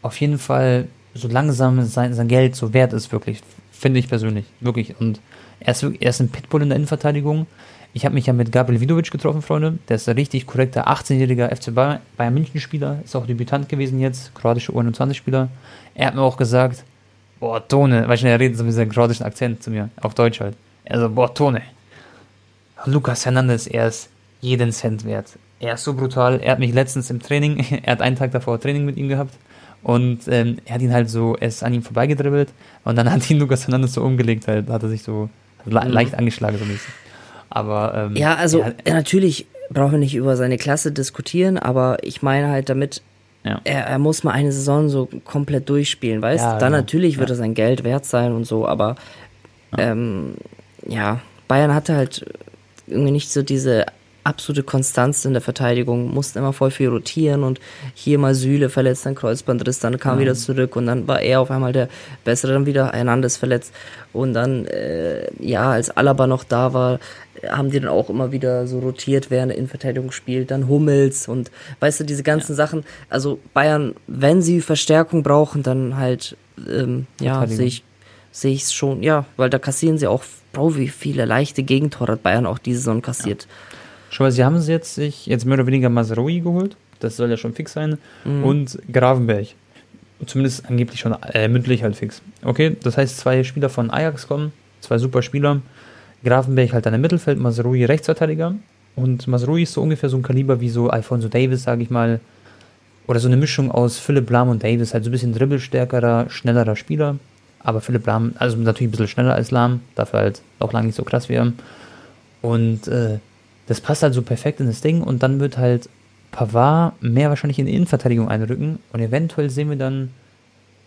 auf jeden Fall so langsam sein, sein Geld so wert ist, wirklich. Finde ich persönlich. Wirklich. Und er ist, er ist ein Pitbull in der Innenverteidigung. Ich habe mich ja mit Gabriel Vidovic getroffen, Freunde. Der ist ein richtig korrekter 18-jähriger FC Bayern, München-Spieler. Ist auch Debütant gewesen jetzt, kroatische U21-Spieler. Er hat mir auch gesagt, boah, Tone, weil ich er redet so mit seinem kroatischen Akzent zu mir, auf Deutsch halt. Er so, boah, Tone. Lukas Hernandez, er ist jeden Cent wert. Er ist so brutal. Er hat mich letztens im Training, er hat einen Tag davor Training mit ihm gehabt und ähm, er hat ihn halt so, er ist an ihm vorbeigedribbelt und dann hat ihn Lukas Hernandez so umgelegt, halt, hat er sich so le Mhm. leicht angeschlagen so mäßig. Aber ähm, Ja, also ja, natürlich brauchen wir nicht über seine Klasse diskutieren, aber ich meine halt damit, ja. er, er muss mal eine Saison so komplett durchspielen, weißt Ja, Dann genau. natürlich wird Ja. er sein Geld wert sein und so, aber ähm, ja, Bayern hatte halt irgendwie nicht so diese absolute Konstanz in der Verteidigung, mussten immer voll viel rotieren und hier mal Süle verletzt, dann Kreuzbandriss, dann kam wieder zurück und dann war er auf einmal der Bessere, dann wieder Hernandez verletzt. Und dann, äh, ja, als Alaba noch da war, haben die dann auch immer wieder so rotiert, wer in der Innenverteidigung spielt, dann Hummels und weißt du, diese ganzen Sachen, also Bayern, wenn sie Verstärkung brauchen, dann halt, ähm, ja, Verteidigung. sehe ich sehe ich es schon, ja, weil da kassieren sie auch, Bro, wie viele leichte Gegentore hat Bayern auch diese Saison kassiert. Schau mal, sie haben sie jetzt sich jetzt mehr oder weniger Masroi geholt. Das soll ja schon fix sein. Mhm. Und Gravenberg. Zumindest angeblich schon äh, mündlich halt fix. Okay, das heißt, zwei Spieler von Ajax kommen, zwei super Spieler. Gravenberg halt dann im Mittelfeld, Masrui Rechtsverteidiger. Und Masrui ist so ungefähr so ein Kaliber wie so Alfonso Davis, sage ich mal. Oder so eine Mischung aus Philipp Lahm und Davis, halt so ein bisschen dribbelstärkerer, schnellerer Spieler. Aber Philipp Lahm, also natürlich ein bisschen schneller als Lahm, dafür halt auch lange nicht so krass wie er. Und äh, das passt halt so perfekt in das Ding und dann wird halt Pavard mehr wahrscheinlich in die Innenverteidigung einrücken und eventuell sehen wir dann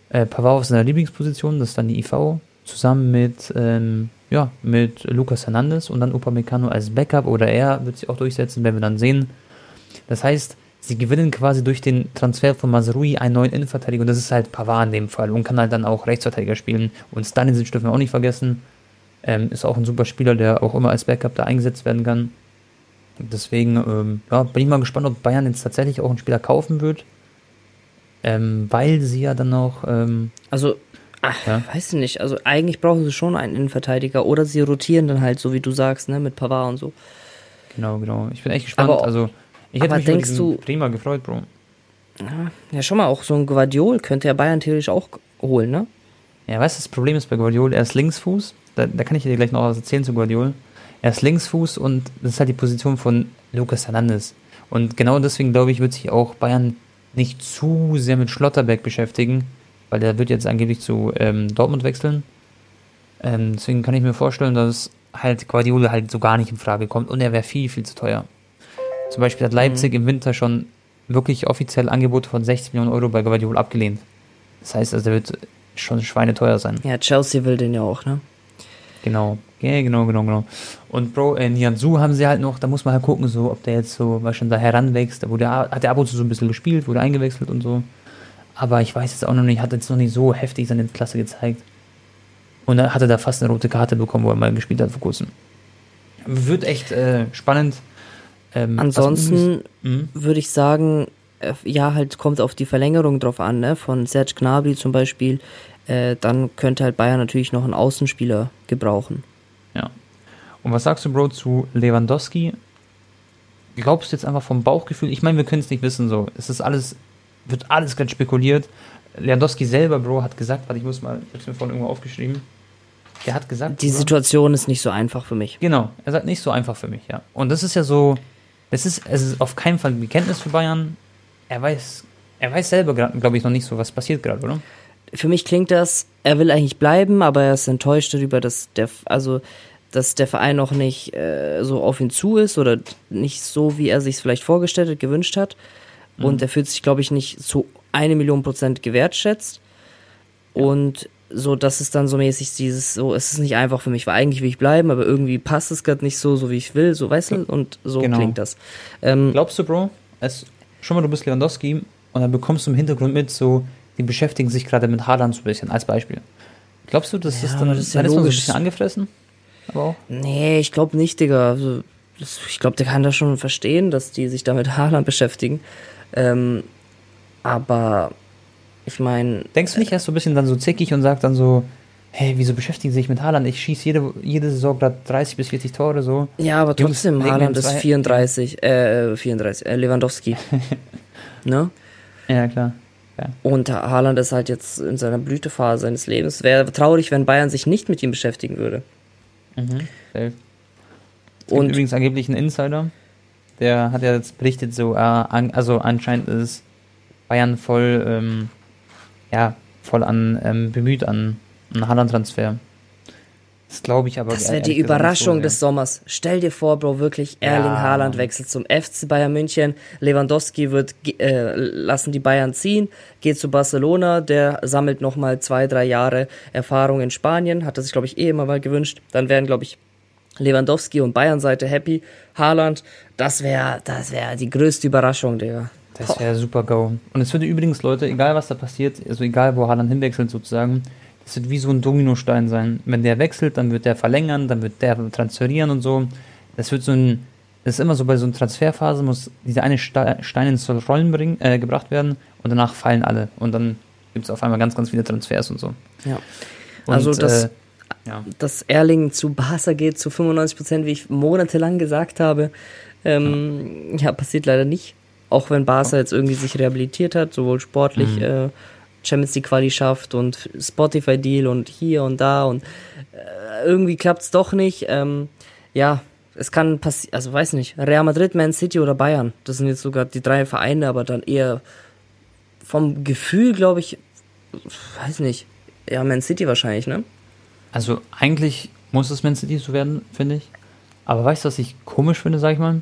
äh, Pavard auf seiner Lieblingsposition, das ist dann die IV, zusammen mit, ähm, ja, mit Lucas Hernandez und dann Upamecano als Backup oder er wird sich auch durchsetzen, werden wir dann sehen. Das heißt, sie gewinnen quasi durch den Transfer von Mazrui einen neuen Innenverteidiger und das ist halt Pavard in dem Fall und kann halt dann auch Rechtsverteidiger spielen und Stanisic dürfen wir auch nicht vergessen. Ähm, ist auch ein super Spieler, der auch immer als Backup da eingesetzt werden kann. Deswegen ähm, ja, bin ich mal gespannt, ob Bayern jetzt tatsächlich auch einen Spieler kaufen wird. Ähm, weil sie ja dann noch. Ähm, Also, ach, Ja. weiß ich nicht, also eigentlich brauchen sie schon einen Innenverteidiger oder sie rotieren dann halt, so wie du sagst, ne, mit Pavard und so. genau, genau. Ich bin echt gespannt. Aber- also, ich hätte aber mich denkst du- prima gefreut, Bro. Ja, schon mal, auch so ein Guardiol könnte ja Bayern theoretisch auch holen, ne? Ja, weißt du, das Problem ist bei Guardiol, er ist Linksfuß. Da, da kann ich dir gleich noch was erzählen zu Guardiol. Er ist Linksfuß und das ist halt die Position von Lucas Hernandez. Und genau deswegen, glaube ich, wird sich auch Bayern nicht zu sehr mit Schlotterberg beschäftigen, weil der wird jetzt angeblich zu ähm, Dortmund wechseln. Ähm, deswegen kann ich mir vorstellen, dass halt Guardiola halt so gar nicht in Frage kommt und er wäre viel, viel zu teuer. Zum Beispiel hat Leipzig im Winter schon wirklich offiziell Angebote von 60 Millionen Euro bei Guardiola abgelehnt. Das heißt, also der wird schon schweineteuer sein. Ja, Chelsea will den ja auch, ne? Genau. Ja, genau, genau, genau. Und Bro, in Jansu haben sie halt noch, da muss man halt gucken, so, ob der jetzt so, was schon da heranwächst. Da wurde, hat er ab und zu so ein bisschen gespielt, wurde eingewechselt und so. Aber ich weiß jetzt auch noch nicht, hat jetzt noch nicht so heftig seine Klasse gezeigt. Und dann hat er da fast eine rote Karte bekommen, wo er mal gespielt hat vor kurzem. Wird echt äh, spannend. Ähm, Ansonsten Mhm. würde ich sagen, äh, ja, halt kommt auf die Verlängerung drauf an, ne? Von Serge Gnabry zum Beispiel. Äh, dann könnte halt Bayern natürlich noch einen Außenspieler gebrauchen. Ja. Und was sagst du, Bro, zu Lewandowski? Glaubst du jetzt einfach vom Bauchgefühl? Ich meine, wir können es nicht wissen, so. Es ist alles, wird alles gerade spekuliert. Lewandowski selber, Bro, hat gesagt, warte, ich muss mal, ich hab's mir vorhin irgendwo aufgeschrieben. Der hat gesagt, Die Bro, Situation ist nicht so einfach für mich. Genau, er sagt nicht so einfach für mich, ja. Und das ist ja so, es ist, es ist auf keinen Fall ein Bekenntnis für Bayern. er weiß, er weiß selber, glaube ich, noch nicht so, was passiert gerade, oder? Für mich klingt das, er will eigentlich bleiben, aber er ist enttäuscht darüber, dass der, also, dass der Verein noch nicht äh, so auf ihn zu ist oder nicht so, wie er sich vielleicht vorgestellt hat, gewünscht hat. Mhm. Und er fühlt sich, glaube ich, nicht zu eine Million Prozent gewertschätzt. Ja. Und so, dass es dann so mäßig dieses, so, es ist nicht einfach für mich, weil eigentlich will ich bleiben, aber irgendwie passt es gerade nicht so, so wie ich will, so, weißt du, und so genau. klingt das. Ähm, Glaubst du, Bro, es, schon mal, du bist Lewandowski und dann bekommst du im Hintergrund mit, so, die beschäftigen sich gerade mit Haaland so ein bisschen, als Beispiel. Glaubst du, das ja, ist dann, das ist, ja dann ist man so ein bisschen angefressen? Aber auch? Nee, ich glaube nicht, Digga. Also, das, ich glaube, der kann das schon verstehen, dass die sich da mit Haaland beschäftigen. Ähm, aber ich meine. Denkst du nicht, er ist so ein bisschen dann so zickig und sagt dann so, hey, wieso beschäftigen sie sich mit Haaland? Ich schieße jede, jede Saison gerade 30 bis 40 Tore so. Ja, aber trotzdem, Jungs, Haaland ist 34, äh, 34, äh, Lewandowski. ne? Ja, klar. Ja. Und Haaland ist halt jetzt in seiner Blütephase seines Lebens. Wäre traurig, wenn Bayern sich nicht mit ihm beschäftigen würde. Mhm. Und übrigens angeblich ein Insider, der hat ja jetzt berichtet, so, äh, also anscheinend ist Bayern voll ähm, ja, voll an ähm, bemüht an einen Haaland-Transfer. Das glaube ich aber. Das wäre die Überraschung so, des Sommers. Stell dir vor, Bro, wirklich Erling ja. Haaland wechselt zum FC Bayern München. Lewandowski wird äh, lassen die Bayern ziehen, geht zu Barcelona, der sammelt nochmal zwei, drei Jahre Erfahrung in Spanien, hat er sich glaube ich eh immer mal gewünscht. Dann werden glaube ich Lewandowski und Bayern-Seite happy. Haaland, das wäre das wäre die größte Überraschung, Digga. Das wäre super go. Und es würde übrigens, Leute, egal was da passiert, also egal wo Haaland hinwechselt sozusagen, das wird wie so ein Dominostein sein. Wenn der wechselt, dann wird der verlängern, dann wird der transferieren und so. Das wird so ein, das ist immer so bei so einer Transferphase, muss dieser eine Stein ins Rollen bring, äh, gebracht werden und danach fallen alle. Und dann gibt es auf einmal ganz, ganz viele Transfers und so. Ja. Und, also das, äh, ja. dass Erling zu Barca geht, zu 95 Prozent, wie ich monatelang gesagt habe, ähm, ja. ja, passiert leider nicht. Auch wenn Barca jetzt irgendwie sich rehabilitiert hat, sowohl sportlich, mhm. äh, Champions League Quali schafft und Spotify Deal und hier und da und äh, irgendwie klappt's doch nicht. Ähm, ja, es kann passieren, also weiß nicht, Real Madrid, Man City oder Bayern. Das sind jetzt sogar die drei Vereine, aber dann eher vom Gefühl, glaube ich, weiß nicht, ja, Man City wahrscheinlich, ne? Also eigentlich muss es Man City so werden, finde ich. Aber weißt du, was ich komisch finde, sag ich mal?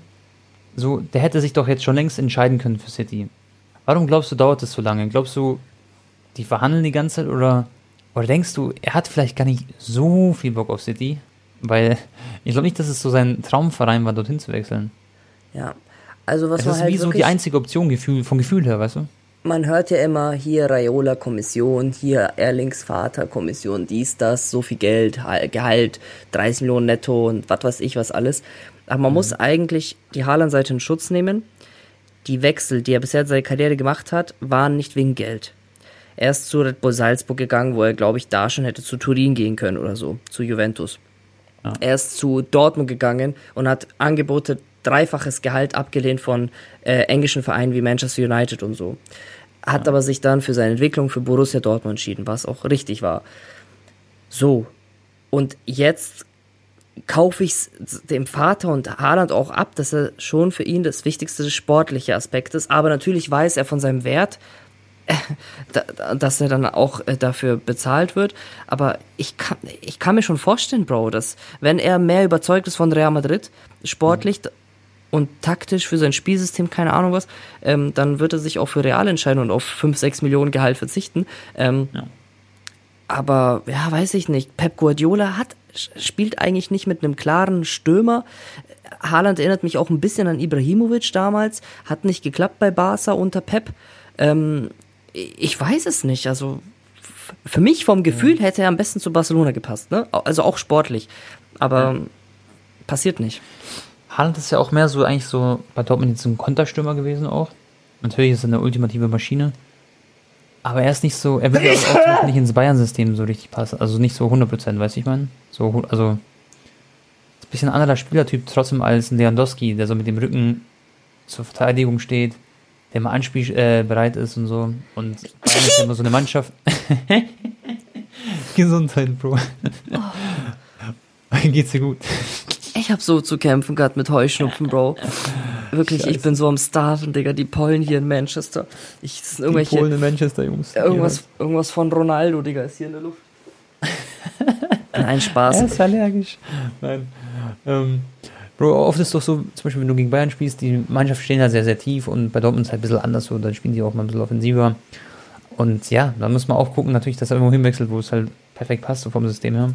so, der hätte sich doch jetzt schon längst entscheiden können für City. Warum glaubst du, dauert es so lange? Glaubst du, die verhandeln die ganze Zeit oder, oder denkst du, er hat vielleicht gar nicht so viel Bock auf City? Weil ich glaube nicht, dass es so sein Traumverein war, dorthin zu wechseln. Ja, also was es man ist halt wie so die einzige Option Gefühl, vom Gefühl her, weißt du? Man hört ja immer hier Raiola-Kommission, hier Erlings Vater-Kommission, dies, das, so viel Geld, Gehalt, 30 Millionen netto und was weiß ich was alles. Aber man mhm. muss eigentlich die Haaland-Seite in Schutz nehmen. Die Wechsel, die er bisher seine Karriere gemacht hat, waren nicht wegen Geld. Er ist zu Red Bull Salzburg gegangen, wo er, glaube ich, da schon hätte zu Turin gehen können oder so, zu Juventus. Ja. Er ist zu Dortmund gegangen und hat Angebote dreifaches Gehalt abgelehnt von äh, englischen Vereinen wie Manchester United und so. Hat ja. aber sich dann für seine Entwicklung für Borussia Dortmund entschieden, was auch richtig war. So. Und jetzt kaufe ich es dem Vater und Haaland auch ab, dass er schon für ihn das wichtigste sportliche Aspekt ist. Aber natürlich weiß er von seinem Wert, dass er dann auch äh, dafür bezahlt wird. Aber ich kann, ich kann mir schon vorstellen, Bro, dass wenn er mehr überzeugt ist von Real Madrid, sportlich mhm. und taktisch für sein Spielsystem, keine Ahnung was, ähm, dann wird er sich auch für Real entscheiden und auf 5, 6 Millionen Gehalt verzichten. Ähm, ja. Aber ja, weiß ich nicht. Pep Guardiola hat spielt eigentlich nicht mit einem klaren Stürmer. Haaland erinnert mich auch ein bisschen an Ibrahimovic damals. Hat nicht geklappt bei Barca unter Pep. Ähm, ich weiß es nicht. Also für mich vom Gefühl hätte er am besten zu Barcelona gepasst. Ne? Also auch sportlich. Aber ja. passiert nicht. Haaland ist ja auch mehr so eigentlich so bei Dortmund jetzt ein Konterstürmer gewesen auch. Natürlich ist er eine ultimative Maschine. Aber er ist nicht so, er ja auch nicht ins Bayern-System so richtig passen. Also nicht so 100%, weißt du, ich meine? So, also, ein bisschen ein anderer Spielertyp trotzdem als Lewandowski, der so mit dem Rücken zur Verteidigung steht, der mal anspielbereit äh, ist und so. Und Bayern ist ja immer so eine Mannschaft. Gesundheit, Bro. Oh. Geht's dir gut? Ich hab so zu kämpfen gerade mit Heuschnupfen, Bro. Wirklich, ich bin so am Starven, Digga. Die Pollen hier in Manchester. Ich, das sind irgendwelche. Die Polen in Manchester, Jungs. Irgendwas, irgendwas von Ronaldo, Digga, ist hier in der Luft. Nein, Spaß. Er ist allergisch. Nein. Ähm, Bro, oft ist es doch so, zum Beispiel, wenn du gegen Bayern spielst, die Mannschaft stehen da sehr, sehr tief und bei Dortmund ist es halt ein bisschen anders so, dann spielen die auch mal ein bisschen offensiver. Und ja, da muss man auch gucken, natürlich, dass er irgendwo hinwechselt, wo es halt perfekt passt, so vom System her.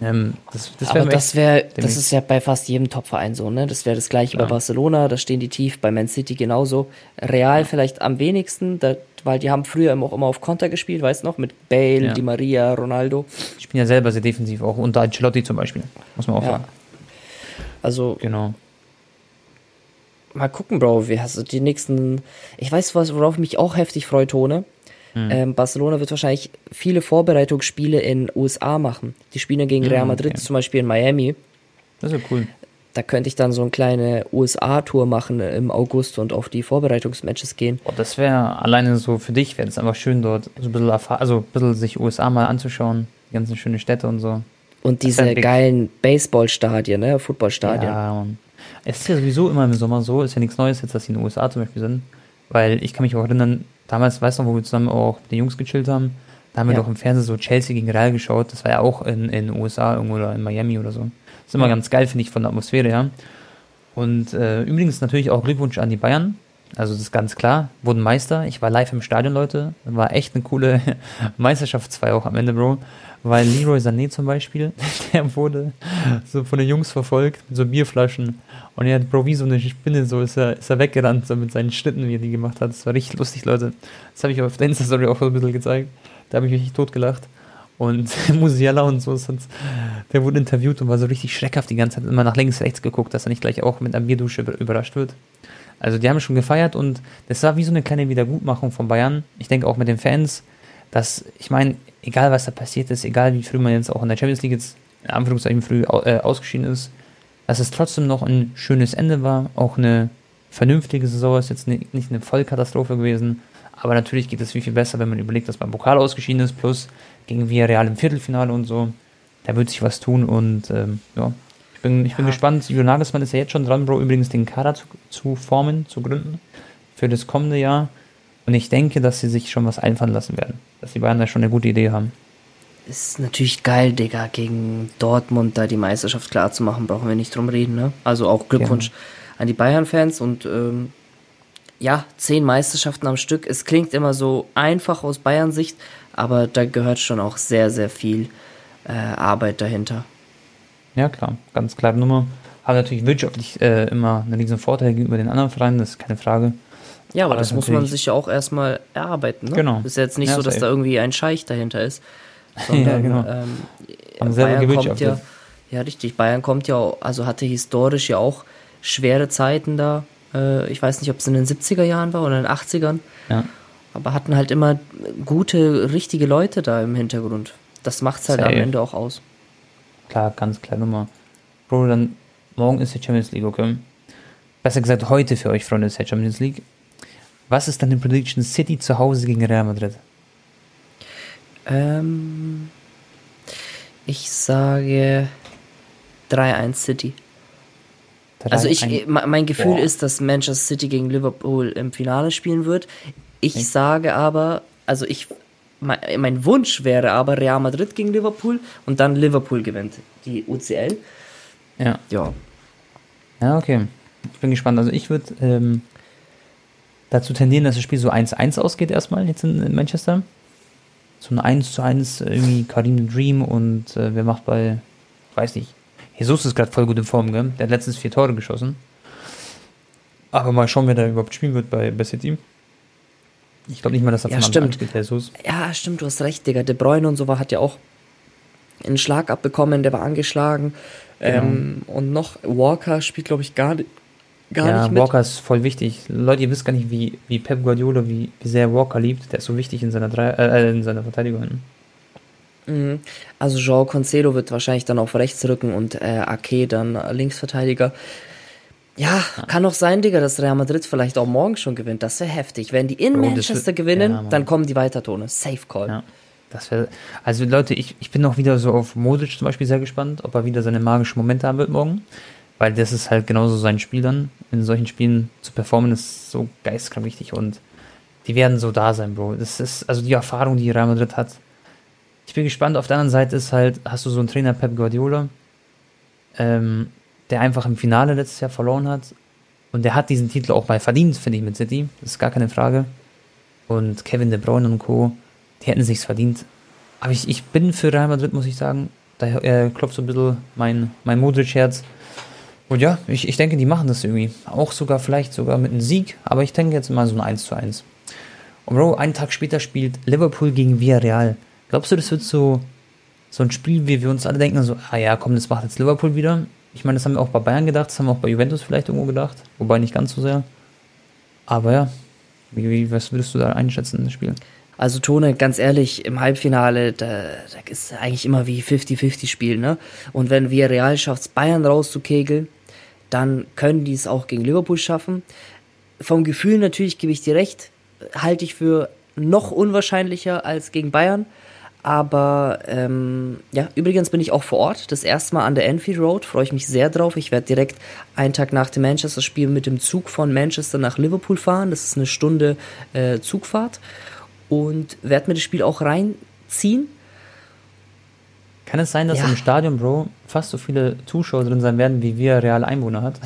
Ähm, das, das Aber das wäre, das ist ja bei fast jedem Top-Verein so, ne? Das wäre das gleiche ja. bei Barcelona, da stehen die tief, bei Man City genauso. Real vielleicht am wenigsten, da, weil die haben früher auch immer auf Konter gespielt, weißt du noch, mit Bale, ja. Di Maria, Ronaldo. Ich bin ja selber sehr defensiv, auch unter Ancelotti zum Beispiel, muss man auch ja. sagen. Also, genau. Mal gucken, Bro, wie hast du die nächsten. Ich weiß, was, worauf ich mich auch heftig freue, Tone. Mhm. Ähm, Barcelona wird wahrscheinlich viele Vorbereitungsspiele in USA machen. Die spielen gegen Real Madrid, okay. zum Beispiel in Miami. Das ist ja cool. Da könnte ich dann so eine kleine USA-Tour machen im August und auf die Vorbereitungsmatches gehen. Oh, das wäre alleine so für dich, wäre das einfach schön dort, so ein bisschen, also ein bisschen sich USA mal anzuschauen, die ganzen schönen Städte und so. Und diese geilen Baseballstadien, ne, Footballstadien. Ja, Mann. Es ist ja sowieso immer im Sommer so, ist ja nichts Neues jetzt, dass sie in den USA zum Beispiel sind. Weil ich kann mich auch erinnern, damals, weißt du noch, wo wir zusammen auch mit den Jungs gechillt haben, da haben wir ja. doch im Fernsehen so Chelsea gegen Real geschaut. Das war ja auch in, den USA irgendwo oder in Miami oder so. Das ist immer ja. ganz geil, finde ich, von der Atmosphäre her. Und äh, übrigens natürlich auch Glückwunsch an die Bayern. Also das ist ganz klar, wurden Meister. Ich war live im Stadion, Leute. War echt eine coole Meisterschaftsfeier auch am Ende, Bro. Weil Leroy Sané zum Beispiel, der wurde so von den Jungs verfolgt mit so Bierflaschen. Und er hat, Bro, wie so eine Spinne, so ist er, ist er weggerannt, so mit seinen Schritten, wie er die gemacht hat. Das war richtig lustig, Leute. Das habe ich auf der Insta-Story auch so ein bisschen gezeigt. Da habe ich mich tot gelacht. Und Musiala und so, der wurde interviewt und war so richtig schreckhaft die ganze Zeit, immer nach links, rechts geguckt, dass er nicht gleich auch mit einer Bierdusche überrascht wird. Also die haben schon gefeiert und das war wie so eine kleine Wiedergutmachung von Bayern. Ich denke auch mit den Fans, dass, ich meine, egal was da passiert ist, egal wie früh man jetzt auch in der Champions League jetzt in Anführungszeichen früh äh, ausgeschieden ist, dass es trotzdem noch ein schönes Ende war, auch eine vernünftige Saison ist jetzt nicht eine Vollkatastrophe gewesen, aber natürlich geht es viel, viel besser, wenn man überlegt, dass beim Pokal ausgeschieden ist, plus gegen Villarreal im Viertelfinale und so. Da wird sich was tun und ähm, ja, ich bin, ich bin gespannt. Julian Nagelsmann ist ja jetzt schon dran, Bro, übrigens den Kader zu, zu formen, zu gründen für das kommende Jahr. Und ich denke, dass sie sich schon was einfallen lassen werden. Dass die Bayern da schon eine gute Idee haben. Ist natürlich geil, Digga, gegen Dortmund da die Meisterschaft klar zu machen, brauchen wir nicht drum reden, ne? Also auch Glückwunsch ja. an die Bayern-Fans und ähm, ja, zehn Meisterschaften am Stück. Es klingt immer so einfach aus Bayern-Sicht, aber da gehört schon auch sehr, sehr viel äh, Arbeit dahinter. Ja, klar, ganz klare Nummer. Haben natürlich wirtschaftlich äh, immer einen riesen Vorteil gegenüber den anderen Vereinen, das ist keine Frage. Ja, aber, aber das muss man sich ja auch erstmal erarbeiten. Ne? Genau. Ist jetzt nicht ja, so, dass safe. da irgendwie ein Scheich dahinter ist. Sondern, ja, genau. ähm, Bayern kommt ja, ja, richtig. Bayern kommt ja, also hatte historisch ja auch schwere Zeiten da. Äh, ich weiß nicht, ob es in den 70er Jahren war oder in den 80ern. Ja. Aber hatten halt immer gute, richtige Leute da im Hintergrund. Das macht es halt Safe. am Ende auch aus. Klar, ganz klar Nummer. Bro, dann morgen ist die Champions League, okay? Besser gesagt, heute für euch, Freunde, ist die Champions League. Was ist deine Prediction City zu Hause gegen Real Madrid? Ähm, ich sage 3-1 City. 3, also ich, ein, mein Gefühl Boah. ist, dass Manchester City gegen Liverpool im Finale spielen wird. Ich okay. sage aber, also ich, mein, mein, Wunsch wäre aber Real Madrid gegen Liverpool und dann Liverpool gewinnt die UCL. Ja. Ja. Ja, okay. Ich bin gespannt. Also ich würde ähm, dazu tendieren, dass das Spiel so 1-1 ausgeht erstmal jetzt in, Manchester. So ein 1 zu 1 irgendwie Karim Dream und äh, wer macht bei, weiß nicht, Jesus ist gerade voll gut in Form, gell? Der hat letztens vier Tore geschossen. Aber mal schauen, wer da überhaupt spielen wird bei, bei City. Ich glaube nicht mal, dass er ja, stimmt. spielt, Jesus. Ja, stimmt, du hast recht, Digga. De Bruyne und so war, hat ja auch einen Schlag abbekommen, der war angeschlagen. Genau. Ähm, und noch Walker spielt, glaube ich, gar, gar ja, nicht mit. Walker ist voll wichtig. Leute, ihr wisst gar nicht, wie, wie Pep Guardiola, wie, wie sehr Walker liebt. Der ist so wichtig in seiner, Drei äh, in seiner Verteidigung. Mhm. Also João Concedo wird wahrscheinlich dann auf rechts rücken und äh, Ake dann Linksverteidiger. Ja, ja, kann auch sein, Digga, dass Real Madrid vielleicht auch morgen schon gewinnt. Das wäre heftig. Wenn die in Bro, Manchester wird, gewinnen, ja, dann kommen die weiter, Tone. Safe Call. Ja. Das wär, also Leute, ich, ich bin noch wieder so auf Modric zum Beispiel sehr gespannt, ob er wieder seine magischen Momente haben wird morgen. Weil das ist halt genauso sein Spiel dann. In solchen Spielen zu performen ist so geistkrank wichtig und die werden so da sein, Bro. Das ist also die Erfahrung, die Real Madrid hat. Ich bin gespannt. Auf der anderen Seite ist halt, hast du so einen Trainer Pep Guardiola, ähm, der einfach im Finale letztes Jahr verloren hat. Und der hat diesen Titel auch mal verdient, finde ich, mit City. Das ist gar keine Frage. Und Kevin De Bruyne und Co., die hätten sich's verdient. Aber ich, ich bin für Real Madrid, muss ich sagen. Da äh, klopft so ein bisschen mein, mein Modric-Herz. Und ja, ich, ich denke, die machen das irgendwie. Auch sogar vielleicht sogar mit einem Sieg. Aber ich denke jetzt mal so ein 1 zu 1. Und Bro, einen Tag später spielt Liverpool gegen Villarreal. Glaubst du, das wird so, so ein Spiel, wie wir uns alle denken, so, ah ja, komm, das macht jetzt Liverpool wieder? Ich meine, das haben wir auch bei Bayern gedacht, das haben wir auch bei Juventus vielleicht irgendwo gedacht, wobei nicht ganz so sehr. Aber ja, wie, wie was würdest du da einschätzen, das Spiel? Also Tone, ganz ehrlich, im Halbfinale, da, da ist eigentlich immer wie 50-50 Spiel, ne? Und wenn wir Real schafft, Bayern rauszukegeln, dann können die es auch gegen Liverpool schaffen. Vom Gefühl natürlich gebe ich dir recht, halte ich für noch unwahrscheinlicher als gegen Bayern. Aber ähm, ja, übrigens bin ich auch vor Ort. Das erste Mal an der Enfield Road. Freue ich mich sehr drauf. Ich werde direkt einen Tag nach dem Manchester-Spiel mit dem Zug von Manchester nach Liverpool fahren. Das ist eine Stunde äh, Zugfahrt. Und werde mir das Spiel auch reinziehen. Kann es sein, dass ja. im Stadion, Bro, fast so viele Zuschauer drin sein werden, wie wir real Einwohner hat?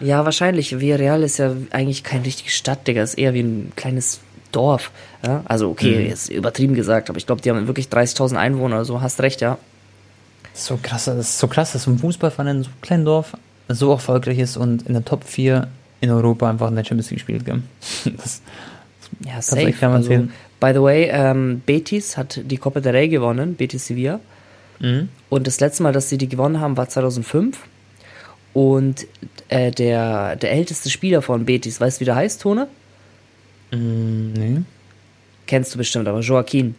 Ja, wahrscheinlich. Villarreal ist ja eigentlich kein richtige Stadt, Digga. Ist eher wie ein kleines Dorf. Ja? Also, okay, mhm. ist übertrieben gesagt, aber ich glaube, die haben wirklich 30.000 Einwohner, so hast recht, ja. So krass, das ist so krass, dass so ein Fußballverein in so einem kleinen Dorf so erfolgreich ist und in der Top 4 in Europa einfach in der Champions League spielt, gell? Das, das ja, safe. Kann man also, by the way, ähm, Betis hat die Copa del Rey gewonnen, Betis Sevilla. Mhm. Und das letzte Mal, dass sie die gewonnen haben, war 2005. Und äh, der, der älteste Spieler von Betis, weißt du, wie der heißt, Tone? Mm, nee. Kennst du bestimmt, aber Joaquin.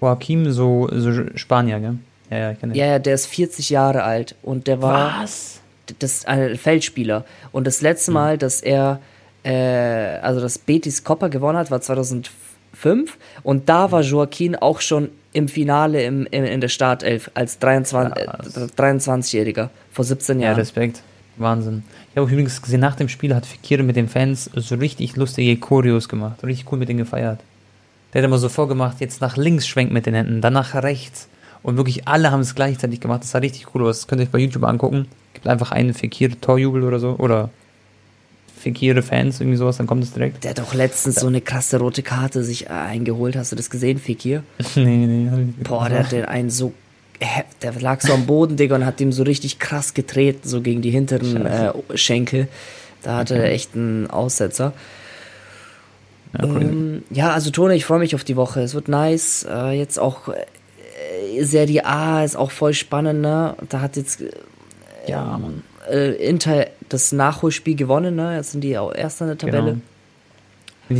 Joaquin, so, so Spanier, gell? Ja, ja, ich kenne Ja, ja, der ist 40 Jahre alt und der war. Was? Das ein Feldspieler. Und das letzte hm. Mal, dass er, äh, also das Betis Copper gewonnen hat, war 2005. Und da war Joaquin auch schon im Finale im, im in der Startelf als 23, ja, 23-Jähriger vor 17 Jahren. Ja, Respekt. Wahnsinn. Ich habe übrigens gesehen, nach dem Spiel hat Fikire mit den Fans so richtig lustige Choreos gemacht. Richtig cool mit denen gefeiert. Der hat immer so vorgemacht, jetzt nach links schwenkt mit den Händen, dann nach rechts. Und wirklich alle haben es gleichzeitig gemacht. Das sah richtig cool aus. Das könnt ihr euch bei YouTube angucken. Gibt einfach einen Fikire-Torjubel oder so. Oder Fikire-Fans, irgendwie sowas, dann kommt es direkt. Der hat doch letztens so eine krasse rote Karte sich eingeholt. Hast du das gesehen, Fikir? nee, nee. Boah, der hat den einen so der lag so am Boden, Digga, und hat ihm so richtig krass getreten, so gegen die hinteren äh, Schenkel. Da hatte er echt einen Aussetzer. Ja, ähm, ja, also Tone, ich freue mich auf die Woche. Es wird nice. Äh, jetzt auch äh, Serie A ist auch voll spannend, ne? Da hat jetzt äh, ja, Mann. Äh, Inter das Nachholspiel gewonnen, ne? Jetzt sind die auch Erster in der Tabelle. Genau.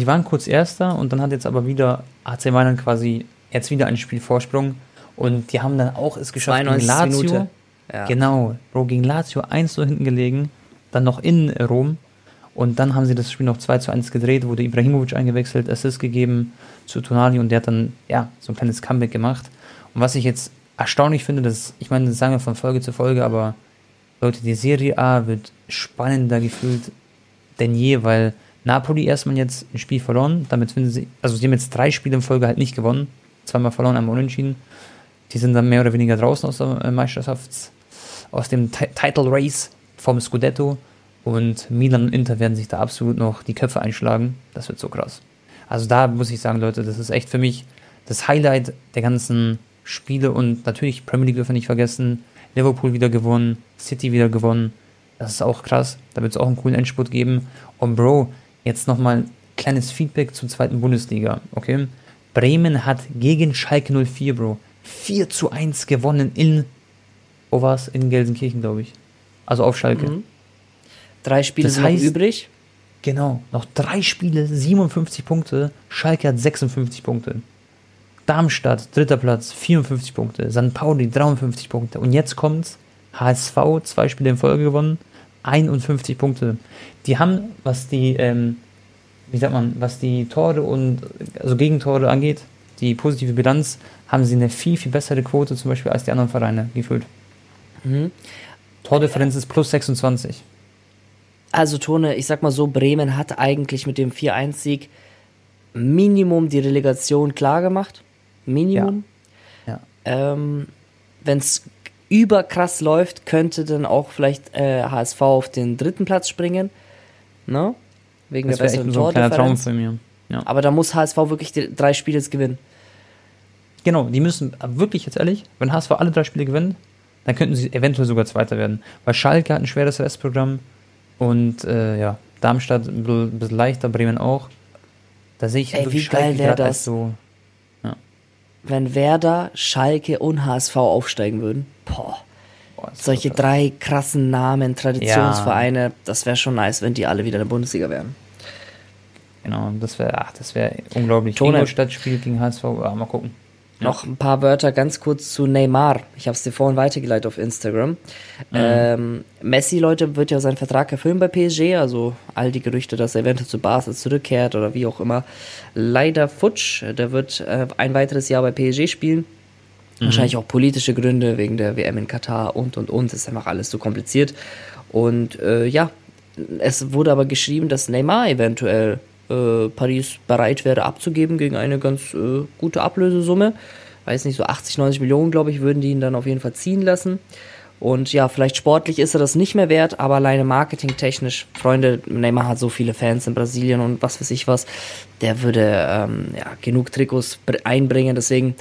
Die waren kurz Erster und dann hat jetzt aber wieder AC Mailand quasi jetzt wieder ein Spiel Vorsprung und die haben dann auch es geschafft gegen Lazio. Ja. Genau, Bro, gegen Lazio 1 so hinten gelegen, dann noch in Rom. Und dann haben sie das Spiel noch 2 zu 1 gedreht, wurde Ibrahimovic eingewechselt, Assist gegeben zu Tonali und der hat dann, ja, so ein kleines Comeback gemacht. Und was ich jetzt erstaunlich finde, das, ich meine, das sagen wir von Folge zu Folge, aber Leute, die Serie A wird spannender gefühlt denn je, weil Napoli erstmal jetzt ein Spiel verloren, damit finden sie, also sie haben jetzt drei Spiele in Folge halt nicht gewonnen, zweimal verloren, einmal unentschieden. Die sind dann mehr oder weniger draußen aus der äh, Meisterschafts-, aus dem T Title Race vom Scudetto. Und Milan und Inter werden sich da absolut noch die Köpfe einschlagen. Das wird so krass. Also da muss ich sagen, Leute, das ist echt für mich das Highlight der ganzen Spiele und natürlich Premier League dürfen wir nicht vergessen. Liverpool wieder gewonnen, City wieder gewonnen. Das ist auch krass. Da wird es auch einen coolen Endspurt geben. Und Bro, jetzt nochmal ein kleines Feedback zur zweiten Bundesliga, okay? Bremen hat gegen Schalke 04, Bro, 4 zu 1 gewonnen in, wo war es? In Gelsenkirchen, glaube ich. Also auf Schalke. Mhm. Drei Spiele das sind heißt, übrig. Genau, noch drei Spiele, 57 Punkte. Schalke hat 56 Punkte. Darmstadt, dritter Platz, 54 Punkte. St. Pauli, 53 Punkte. Und jetzt kommt's. HSV, zwei Spiele in Folge gewonnen, 51 Punkte. Die haben, was die, ähm, wie sagt man, was die Tore und, also Gegentore angeht, die positive Bilanz, haben sie eine viel, viel bessere Quote zum Beispiel als die anderen Vereine gefühlt. Mhm. Tordifferenz ist plus 26. Also Tone, ich sag mal so, Bremen hat eigentlich mit dem 4-1-Sieg Minimum die Relegation klar gemacht. Minimum. Ja. ja. Ähm, Wenn es überkrass läuft, könnte dann auch vielleicht äh, HSV auf den dritten Platz springen. Ne? Wegen das der besseren so ein kleiner Traum für mir. Ja. Aber da muss HSV wirklich drei Spiele jetzt gewinnen. Genau, die müssen wirklich jetzt ehrlich, wenn HSV alle drei Spiele gewinnt, dann könnten sie eventuell sogar Zweiter werden. Weil Schalke hat ein schweres Restprogramm und äh, ja, Darmstadt ein bisschen, leichter, Bremen auch. Da sehe ich Ey, wie geil wäre das, so. Wenn Werder, Schalke und HSV aufsteigen würden. Boah. Boah Solche drei krassen Namen, Traditionsvereine, ja. das wäre schon nice, wenn die alle wieder in der Bundesliga wären. Genau, das wäre, ach, das wäre unglaublich. Ingolstadt spielt gegen HSV, ja, mal gucken. Ja. Noch ein paar Wörter ganz kurz zu Neymar. Ich habe es dir vorhin weitergeleitet auf Instagram. Mhm. Ähm, Messi, Leute, wird ja seinen Vertrag erfüllen bei PSG. Also all die Gerüchte, dass er eventuell zu Barca zurückkehrt oder wie auch immer. Leider futsch. Der wird äh, ein weiteres Jahr bei PSG spielen. Mhm. Wahrscheinlich auch politische Gründe wegen der WM in Katar und und und. Das ist einfach alles zu kompliziert. Und äh, ja, es wurde aber geschrieben, dass Neymar eventuell äh, Paris bereit wäre abzugeben gegen eine ganz äh, gute Ablösesumme. Weiß nicht, so 80, 90 Millionen, glaube ich, würden die ihn dann auf jeden Fall ziehen lassen. Und ja, vielleicht sportlich ist er das nicht mehr wert, aber alleine marketingtechnisch, Freunde, Neymar hat so viele Fans in Brasilien und was weiß ich was, der würde ähm, ja, genug Trikots einbringen, deswegen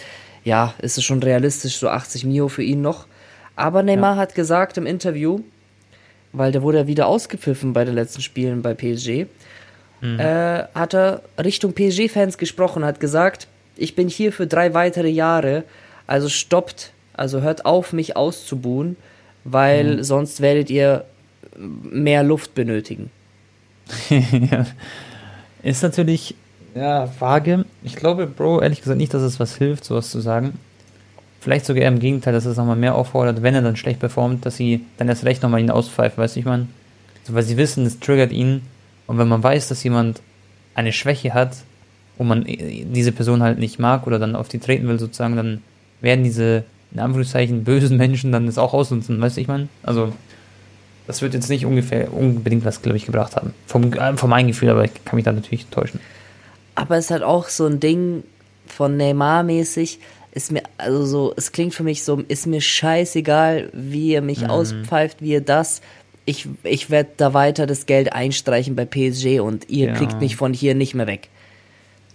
ja, ist es schon realistisch, so 80 Mio für ihn noch. Aber Neymar ja. hat gesagt im Interview, weil der wurde ja wieder ausgepfiffen bei den letzten Spielen bei PSG, mhm. äh, hat er Richtung PSG-Fans gesprochen, hat gesagt, ich bin hier für drei weitere Jahre, also stoppt, also hört auf, mich auszubuhen, weil mhm. sonst werdet ihr mehr Luft benötigen. ja. Ist natürlich ja, vage. Ich glaube, Bro, ehrlich gesagt nicht, dass es was hilft, sowas zu sagen. Vielleicht sogar eher im Gegenteil, dass es nochmal mehr auffordert, wenn er dann schlecht performt, dass sie dann erst recht nochmal ihn auspfeifen, weißt du, ich meine? Also, weil sie wissen, es triggert ihn und wenn man weiß, dass jemand eine Schwäche hat und man diese Person halt nicht mag oder dann auf die treten will sozusagen, dann werden diese, in Anführungszeichen, bösen Menschen dann das auch ausnutzen, weißt du, ich meine? Also, das wird jetzt nicht ungefähr unbedingt was, glaube ich, gebracht haben. Vom, äh, von meinem Gefühl, aber ich kann mich da natürlich täuschen. Aber es hat auch so ein Ding von Neymar-mäßig, ist mir, also so, es klingt für mich so, ist mir scheißegal, wie ihr mich mhm. auspfeift, wie ihr das, ich, ich werde da weiter das Geld einstreichen bei PSG und ihr ja. kriegt mich von hier nicht mehr weg.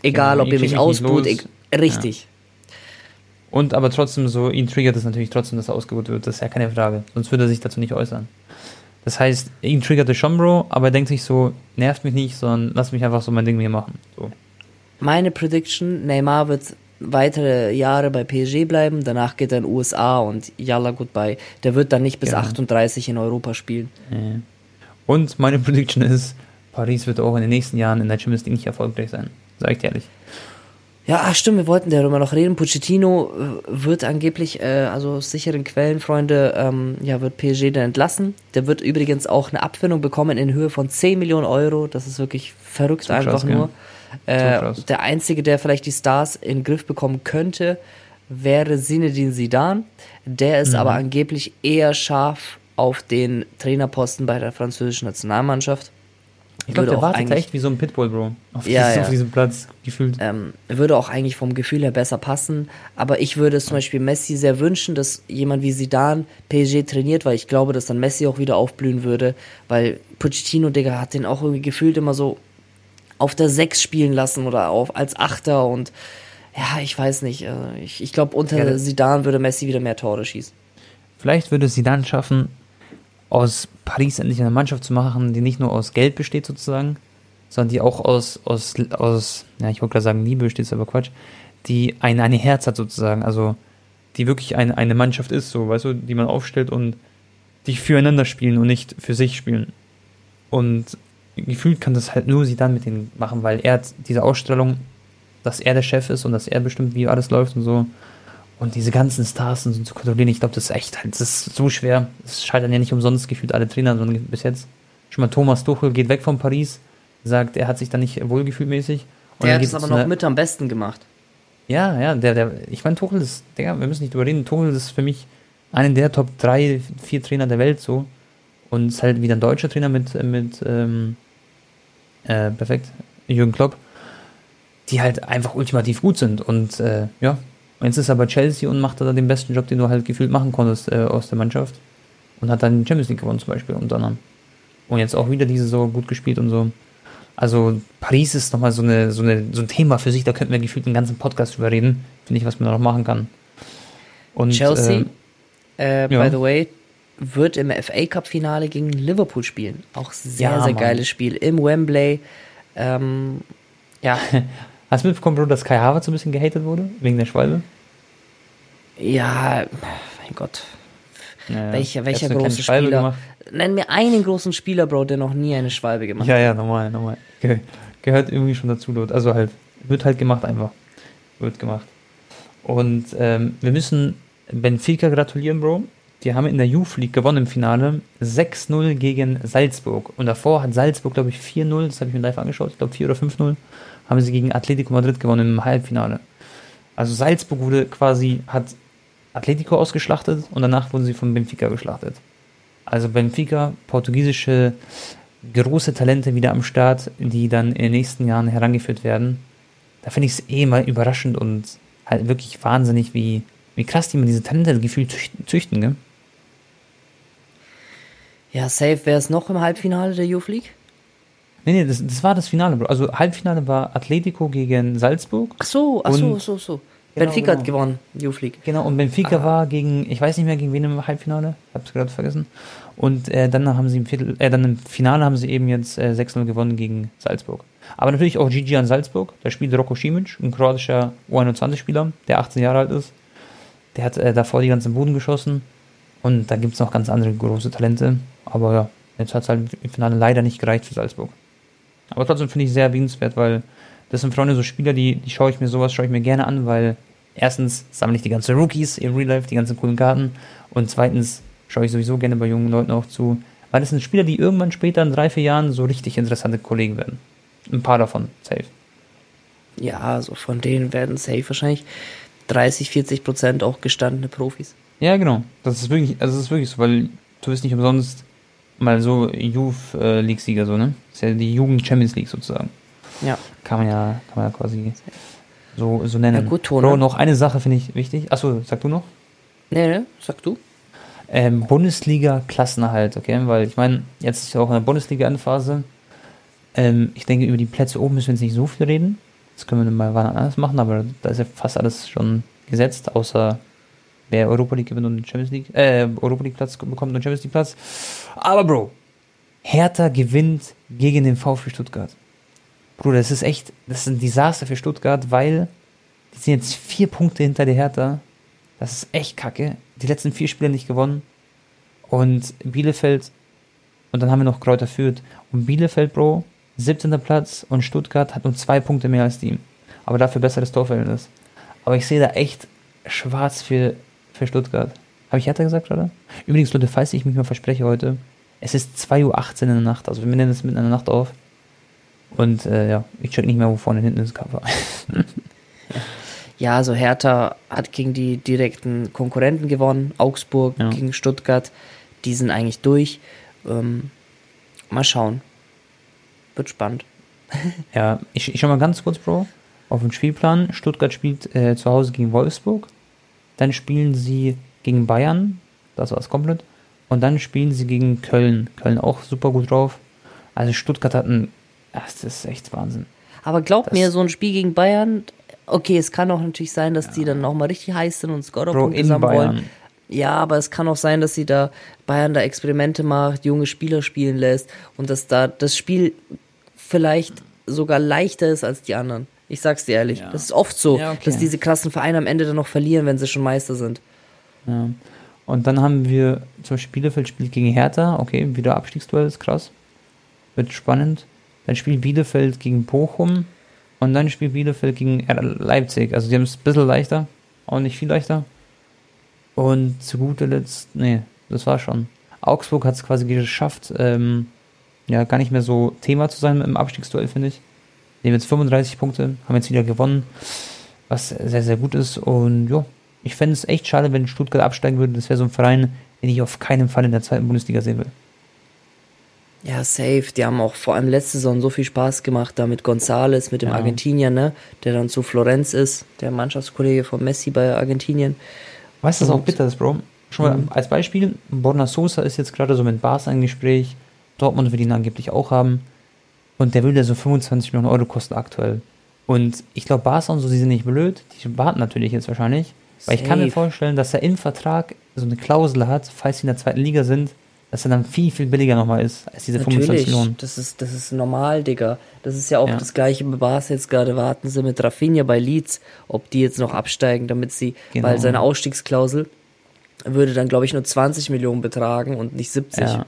Egal, genau, ob ihr mich ausbuht. richtig. Ja. Und aber trotzdem so, ihn triggert es natürlich trotzdem, dass er ausgebucht wird. Das ist ja keine Frage. Sonst würde er sich dazu nicht äußern. Das heißt, ihn triggerte schon, Bro, aber er denkt sich so, nervt mich nicht, sondern lass mich einfach so mein Ding hier machen. So. Meine Prediction, Neymar wird weitere Jahre bei PSG bleiben, danach geht er in den USA und yalla goodbye. Der wird dann nicht bis genau. 38 in Europa spielen. Und meine Prediction ist, Paris wird auch in den nächsten Jahren in der Champions League nicht erfolgreich sein. Sag ich dir ehrlich. Ja, stimmt, wir wollten darüber noch reden. Pochettino äh, wird angeblich, äh, also aus sicheren Quellen, Freunde, ähm, ja, wird PSG dann entlassen. Der wird übrigens auch eine Abfindung bekommen in Höhe von 10 Millionen Euro. Das ist wirklich verrückt Zum einfach Schatz, nur. Ja. Äh, der Einzige, der vielleicht die Stars in den Griff bekommen könnte, wäre Zinedine Zidane. Der ist mhm. aber angeblich eher scharf auf den Trainerposten bei der französischen Nationalmannschaft. Ich glaube, der wartet echt wie so ein Pitbull, Bro. Auf, ja, dieses, ja. auf diesem Platz gefühlt. Ähm, würde auch eigentlich vom Gefühl her besser passen. Aber ich würde es zum Beispiel Messi sehr wünschen, dass jemand wie Zidane PSG trainiert, weil ich glaube, dass dann Messi auch wieder aufblühen würde. Weil Pochettino, Digga, hat den auch irgendwie gefühlt immer so auf der 6 spielen lassen oder auf als Achter und ja, ich weiß nicht. Äh, ich, ich glaube, unter ja, Sidan würde Messi wieder mehr Tore schießen. Vielleicht würde Sidan schaffen, aus Paris endlich eine Mannschaft zu machen, die nicht nur aus Geld besteht sozusagen, sondern die auch aus, aus, aus ja, ich wollte gerade sagen Liebe besteht, aber Quatsch, die ein, eine Herz hat sozusagen, also die wirklich ein, eine Mannschaft ist, so, weißt du, die man aufstellt und die füreinander spielen und nicht für sich spielen. Und gefühlt kann das halt nur sie dann mit denen machen, weil er hat diese Ausstellung, dass er der Chef ist und dass er bestimmt, wie alles läuft und so. Und diese ganzen Stars und so zu kontrollieren, ich glaube, das ist echt halt, das ist so schwer. Es scheitern ja nicht umsonst gefühlt alle Trainer, sondern bis jetzt. Schon mal Thomas Tuchel geht weg von Paris, sagt, er hat sich da nicht wohlgefühlt mäßig. Und der hat es aber noch mit am besten gemacht. Ja, ja, der, der, ich meine, Tuchel ist, Digga, wir müssen nicht drüber reden, Tuchel ist für mich einen der Top 3, 4 Trainer der Welt so. Und ist halt wieder ein deutscher Trainer mit, mit ähm, äh, perfekt, Jürgen Klopp, die halt einfach ultimativ gut sind. Und äh, ja, jetzt ist er bei Chelsea und macht da den besten Job, den du halt gefühlt machen konntest äh, aus der Mannschaft. Und hat dann die Champions League gewonnen zum Beispiel unter anderem. Und jetzt auch wieder diese Saison gut gespielt und so. Also Paris ist nochmal so, eine, so, eine, so ein Thema für sich, da könnten wir gefühlt einen ganzen Podcast drüber reden. Finde ich, was man da noch machen kann. Und, Chelsea, äh, äh, ja. by the way, wird im FA Cup Finale gegen Liverpool spielen. Auch sehr, ja, sehr Mann. geiles Spiel im Wembley. Ähm, ja. Hast du mitbekommen, Bro, dass Kai Havertz so ein bisschen gehatet wurde? Wegen der Schwalbe? Ja, mein Gott. Ja, welcher welcher große Spieler? Gemacht? Nenn mir einen großen Spieler, Bro, der noch nie eine Schwalbe gemacht hat. Ja, ja, normal, normal. Ge gehört irgendwie schon dazu dort. Also halt, wird halt gemacht einfach. Wird gemacht. Und ähm, wir müssen Benfica gratulieren, Bro. Die haben in der Youth League gewonnen im Finale. 6-0 gegen Salzburg. Und davor hat Salzburg, glaube ich, 4-0, das habe ich mir live angeschaut, ich glaube 4 oder 5-0, haben sie gegen Atletico Madrid gewonnen im Halbfinale. Also Salzburg wurde quasi, hat Atletico ausgeschlachtet und danach wurden sie von Benfica geschlachtet. Also Benfica, portugiesische große Talente wieder am Start, die dann in den nächsten Jahren herangeführt werden. Da finde ich es eh mal überraschend und halt wirklich wahnsinnig, wie, wie krass die man diese Talente gefühlt züchten, gell? Ja, safe wäre es noch im Halbfinale der Youth League. Nee, nee, das, das war das Finale, Bro. Also Halbfinale war Atletico gegen Salzburg. Ach so, ach so, so, so. Genau, Benfica genau. hat gewonnen, Youth League. Genau, und Benfica ah. war gegen, ich weiß nicht mehr gegen wen im Halbfinale, hab's gerade vergessen. Und äh, dann haben sie im Viertel, äh, dann im Finale haben sie eben jetzt äh, 6-0 gewonnen gegen Salzburg. Aber natürlich auch GG an Salzburg. Da spielt Roko Simic, ein kroatischer U21-Spieler, der 18 Jahre alt ist. Der hat äh, davor die ganzen Boden geschossen. Und da gibt es noch ganz andere große Talente. Aber ja, jetzt hat es halt im Finale leider nicht gereicht für Salzburg. Aber trotzdem finde ich sehr erwähnenswert, weil das sind Freunde so Spieler, die, die schaue ich mir sowas, schaue ich mir gerne an, weil erstens sammle ich die ganzen Rookies im Real Life, die ganzen coolen Karten. Und zweitens schaue ich sowieso gerne bei jungen Leuten auch zu, weil das sind Spieler, die irgendwann später in drei, vier Jahren so richtig interessante Kollegen werden. Ein paar davon, safe. Ja, also von denen werden safe wahrscheinlich 30, 40 Prozent auch gestandene Profis. Ja, genau. Das ist wirklich, also das ist wirklich so, weil du bist nicht umsonst mal so Youth äh, League Sieger so, ne? Das ist ja die Jugend Champions League sozusagen. Ja. Kann man ja, kann man ja quasi so, so nennen. Ja, gut, Tone. Bro, noch eine Sache finde ich wichtig. Achso, sag du noch? Nee, nee, sag du. Ähm, Bundesliga-Klassenerhalt, okay? Weil ich meine, jetzt ist ja auch in der Bundesliga-Endphase. Ähm, ich denke, über die Plätze oben müssen wir jetzt nicht so viel reden. Das können wir mal wann anders machen, aber da ist ja fast alles schon gesetzt, außer wer Europa League gewinnt und Champions League, äh, Europa League Platz bekommt und Champions League Platz. Aber Bro, Hertha gewinnt gegen den VfB Stuttgart. Bruder, das ist echt, das ist ein Desaster für Stuttgart, weil die sind jetzt vier Punkte hinter der Hertha. Das ist echt kacke. Die letzten vier Spiele nicht gewonnen. Und Bielefeld, und dann haben wir noch Kräuter Fürth. Und Bielefeld, Bro, 17. Platz und Stuttgart hat nur zwei Punkte mehr als die. Aber dafür besseres Torverhältnis. Aber ich sehe da echt schwarz für, für Stuttgart. Habe ich Hertha gesagt gerade? Übrigens, Leute, falls ich mich mal verspreche heute, es ist 2.18 Uhr in der Nacht. Also wir nehmen es mitten in der Nacht auf. Und äh, ja, ich check nicht mehr, wo vorne und hinten ist Cover. ja, also Hertha hat gegen die direkten Konkurrenten gewonnen. Augsburg ja. gegen Stuttgart. Die sind eigentlich durch. Ähm, mal schauen. Wird spannend. ja, ich, ich schau mal ganz kurz, Bro, auf den Spielplan. Stuttgart spielt äh, zu Hause gegen Wolfsburg. Dann spielen sie gegen Bayern. Das war's komplett. Und dann spielen sie gegen Köln. Köln auch super gut drauf. Also Stuttgart hat ein das ist echt Wahnsinn. Aber glaub das mir, so ein Spiel gegen Bayern, okay, es kann auch natürlich sein, dass ja. die dann nochmal richtig heiß sind und Scorerpunkte sammeln wollen. Ja, aber es kann auch sein, dass sie da Bayern da Experimente macht, junge Spieler spielen lässt und dass da das Spiel vielleicht sogar leichter ist als die anderen. Ich sag's dir ehrlich. Ja. Das ist oft so, ja, okay. dass diese krassen Vereine am Ende dann noch verlieren, wenn sie schon Meister sind. Ja. Und dann haben wir zum Beispiel Bielefeld spielt gegen Hertha. Okay, wieder Abstiegsduell ist krass. Wird spannend. Dann spielt Bielefeld gegen Bochum und dann spielt Bielefeld gegen Leipzig. Also die haben es ein bisschen leichter, auch nicht viel leichter. Und zu guter Letzt, nee, das war schon. Augsburg hat es quasi geschafft, ähm, ja, gar nicht mehr so Thema zu sein im Abstiegsduell, finde ich. Die haben jetzt 35 Punkte, haben jetzt wieder gewonnen, was sehr, sehr gut ist. Und ja, ich fände es echt schade, wenn Stuttgart absteigen würde. Das wäre so ein Verein, den ich auf keinen Fall in der zweiten Bundesliga sehen will. Ja, safe. Die haben auch vor allem letzte Saison so viel Spaß gemacht, da mit Gonzales, mit dem Ja. Argentinier, ne? Der dann zu Florenz ist, der Mannschaftskollege von Messi bei Argentinien. Weißt du, was auch bitter ist, Bro? Schon mal Mhm. als Beispiel, Borna Sosa ist jetzt gerade so mit Barca im Gespräch. Dortmund will ihn angeblich auch haben. Und der ja so 25 Millionen Euro kosten aktuell. Und ich glaube, Barca und so, die sind nicht blöd. Die warten natürlich jetzt wahrscheinlich. Weil ich kann mir vorstellen, dass er im Vertrag so eine Klausel hat, falls sie in der zweiten Liga sind, dass er dann viel, viel billiger nochmal ist als diese 25 Natürlich, Millionen. das ist, das ist normal, Digga. Das ist ja auch Ja. das gleiche bei Barca jetzt gerade. Warten sie mit Rafinha bei Leeds, ob die jetzt noch absteigen, damit sie, Genau. weil seine Ausstiegsklausel würde dann, glaube ich, nur 20 Millionen betragen und nicht 70. Ja.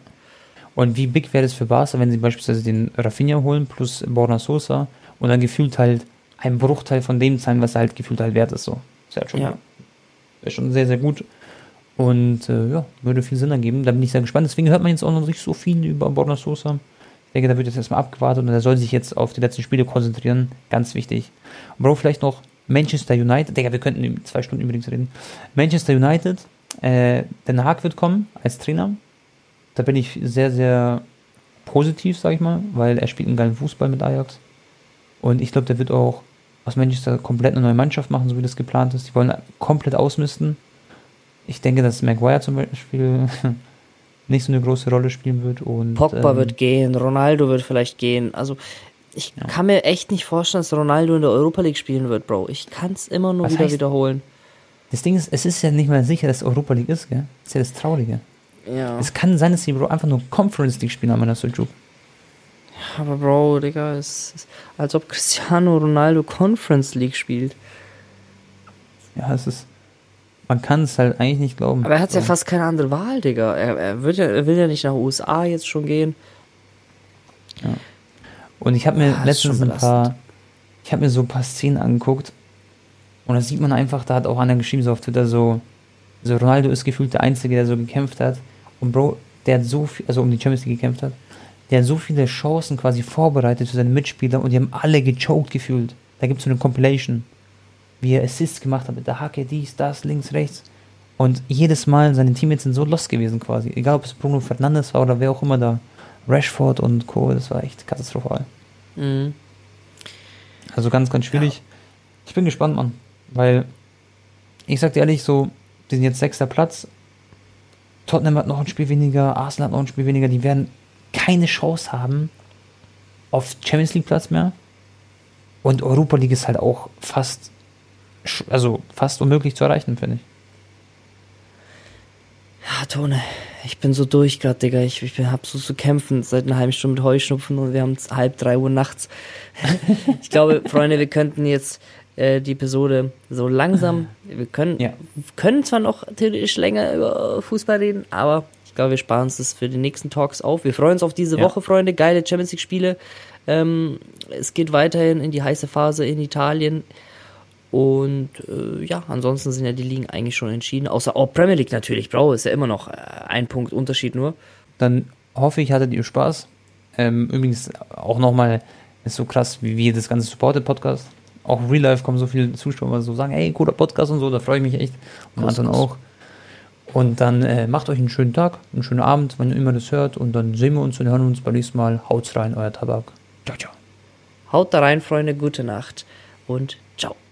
Und wie big wäre das für Barca, wenn sie beispielsweise den Rafinha holen plus Borna Sosa und dann gefühlt halt einen Bruchteil von dem zahlen, was er halt gefühlt halt wert ist. So. Ist halt schon, Ja. ist schon sehr, sehr gut. Und äh, ja, würde viel Sinn ergeben. Da bin ich sehr gespannt. Deswegen hört man jetzt auch noch nicht so viel über Borna Sosa. Ich denke, da wird jetzt erstmal abgewartet und er soll sich jetzt auf die letzten Spiele konzentrieren. Ganz wichtig. Und Bro, vielleicht noch Manchester United. Digga, wir könnten in zwei Stunden übrigens reden. Manchester United. Äh, Den Haag wird kommen als Trainer. Da bin ich sehr, sehr positiv, sag ich mal, weil er spielt einen geilen Fußball mit Ajax. Und ich glaube, der wird auch aus Manchester komplett eine neue Mannschaft machen, so wie das geplant ist. Die wollen komplett ausmisten. Ich denke, dass Maguire zum Beispiel nicht so eine große Rolle spielen wird. Und, Pogba ähm, wird gehen, Ronaldo wird vielleicht gehen. Also ich Ja. kann mir echt nicht vorstellen, dass Ronaldo in der Europa League spielen wird, Bro. Ich kann es immer nur Was wieder heißt- wiederholen. Das Ding ist, es ist ja nicht mal sicher, dass Europa League ist, gell? Das ist ja das Traurige. Ja. Es kann sein, dass die Bro einfach nur Conference League spielen, aber das so Juke. Aber Bro, Digga, es ist als ob Cristiano Ronaldo Conference League spielt. Ja, es ist. Man kann es halt eigentlich nicht glauben. Aber er hat ja fast keine andere Wahl, Digga. Er, er, wird ja, er will ja nicht nach USA jetzt schon gehen. Und ich habe mir Ah, ist schon letztens ein paar, ich habe mir so ein paar Szenen angeguckt und da sieht man einfach, da hat auch einer geschrieben so auf Twitter so, so Ronaldo ist gefühlt der Einzige, der so gekämpft hat und Bro, der hat so viel, also um die Champions League gekämpft hat, der hat so viele Chancen quasi vorbereitet für seine Mitspieler und die haben alle gechoked gefühlt. Da gibt es so eine Compilation, wie er Assists gemacht hat mit der Hacke, dies, das, links, rechts. Und jedes Mal seine Teammates sind so lost gewesen quasi. Egal ob es Bruno Fernandes war oder wer auch immer da. Rashford und Co. Das war echt katastrophal. Mhm. Also ganz, ganz schwierig. Ich bin gespannt, Mann. Weil, ich sag dir ehrlich, so, die sind jetzt sechster Platz. Tottenham hat noch ein Spiel weniger, Arsenal hat noch ein Spiel weniger. Die werden keine Chance haben auf Champions League Platz mehr. Und Europa League ist halt auch fast, also fast unmöglich zu erreichen, finde ich. Ja, Tone, ich bin so durch gerade, Digga. Ich, ich hab so zu kämpfen seit einer halben Stunde mit Heuschnupfen und wir haben es halb drei Uhr nachts. ich glaube, Freunde, wir könnten jetzt äh, die Episode so langsam, wir können, Ja. können zwar noch theoretisch länger über Fußball reden, aber ich glaube, wir sparen uns das für die nächsten Talks auf. Wir freuen uns auf diese Ja. Woche, Freunde. Geile Champions League Spiele. Ähm, es geht weiterhin in die heiße Phase in Italien. Und äh, ja, ansonsten sind ja die Ligen eigentlich schon entschieden. Außer oh, Premier League natürlich, Bro, ist ja immer noch äh, ein Punkt Unterschied nur. Dann hoffe ich, hattet ihr Spaß. Ähm, übrigens auch nochmal, ist so krass, wie wir das ganze Supported Podcast. Auch Real Life kommen so viele Zuschauer, die so sagen, ey, cooler Podcast und so, da freue ich mich echt. Und Anton auch. Und dann äh, macht euch einen schönen Tag, einen schönen Abend, wann ihr immer das hört. Und dann sehen wir uns und hören uns beim nächsten Mal. Haut's rein, euer Tabak. Ciao, ciao. Haut da rein, Freunde, gute Nacht und ciao.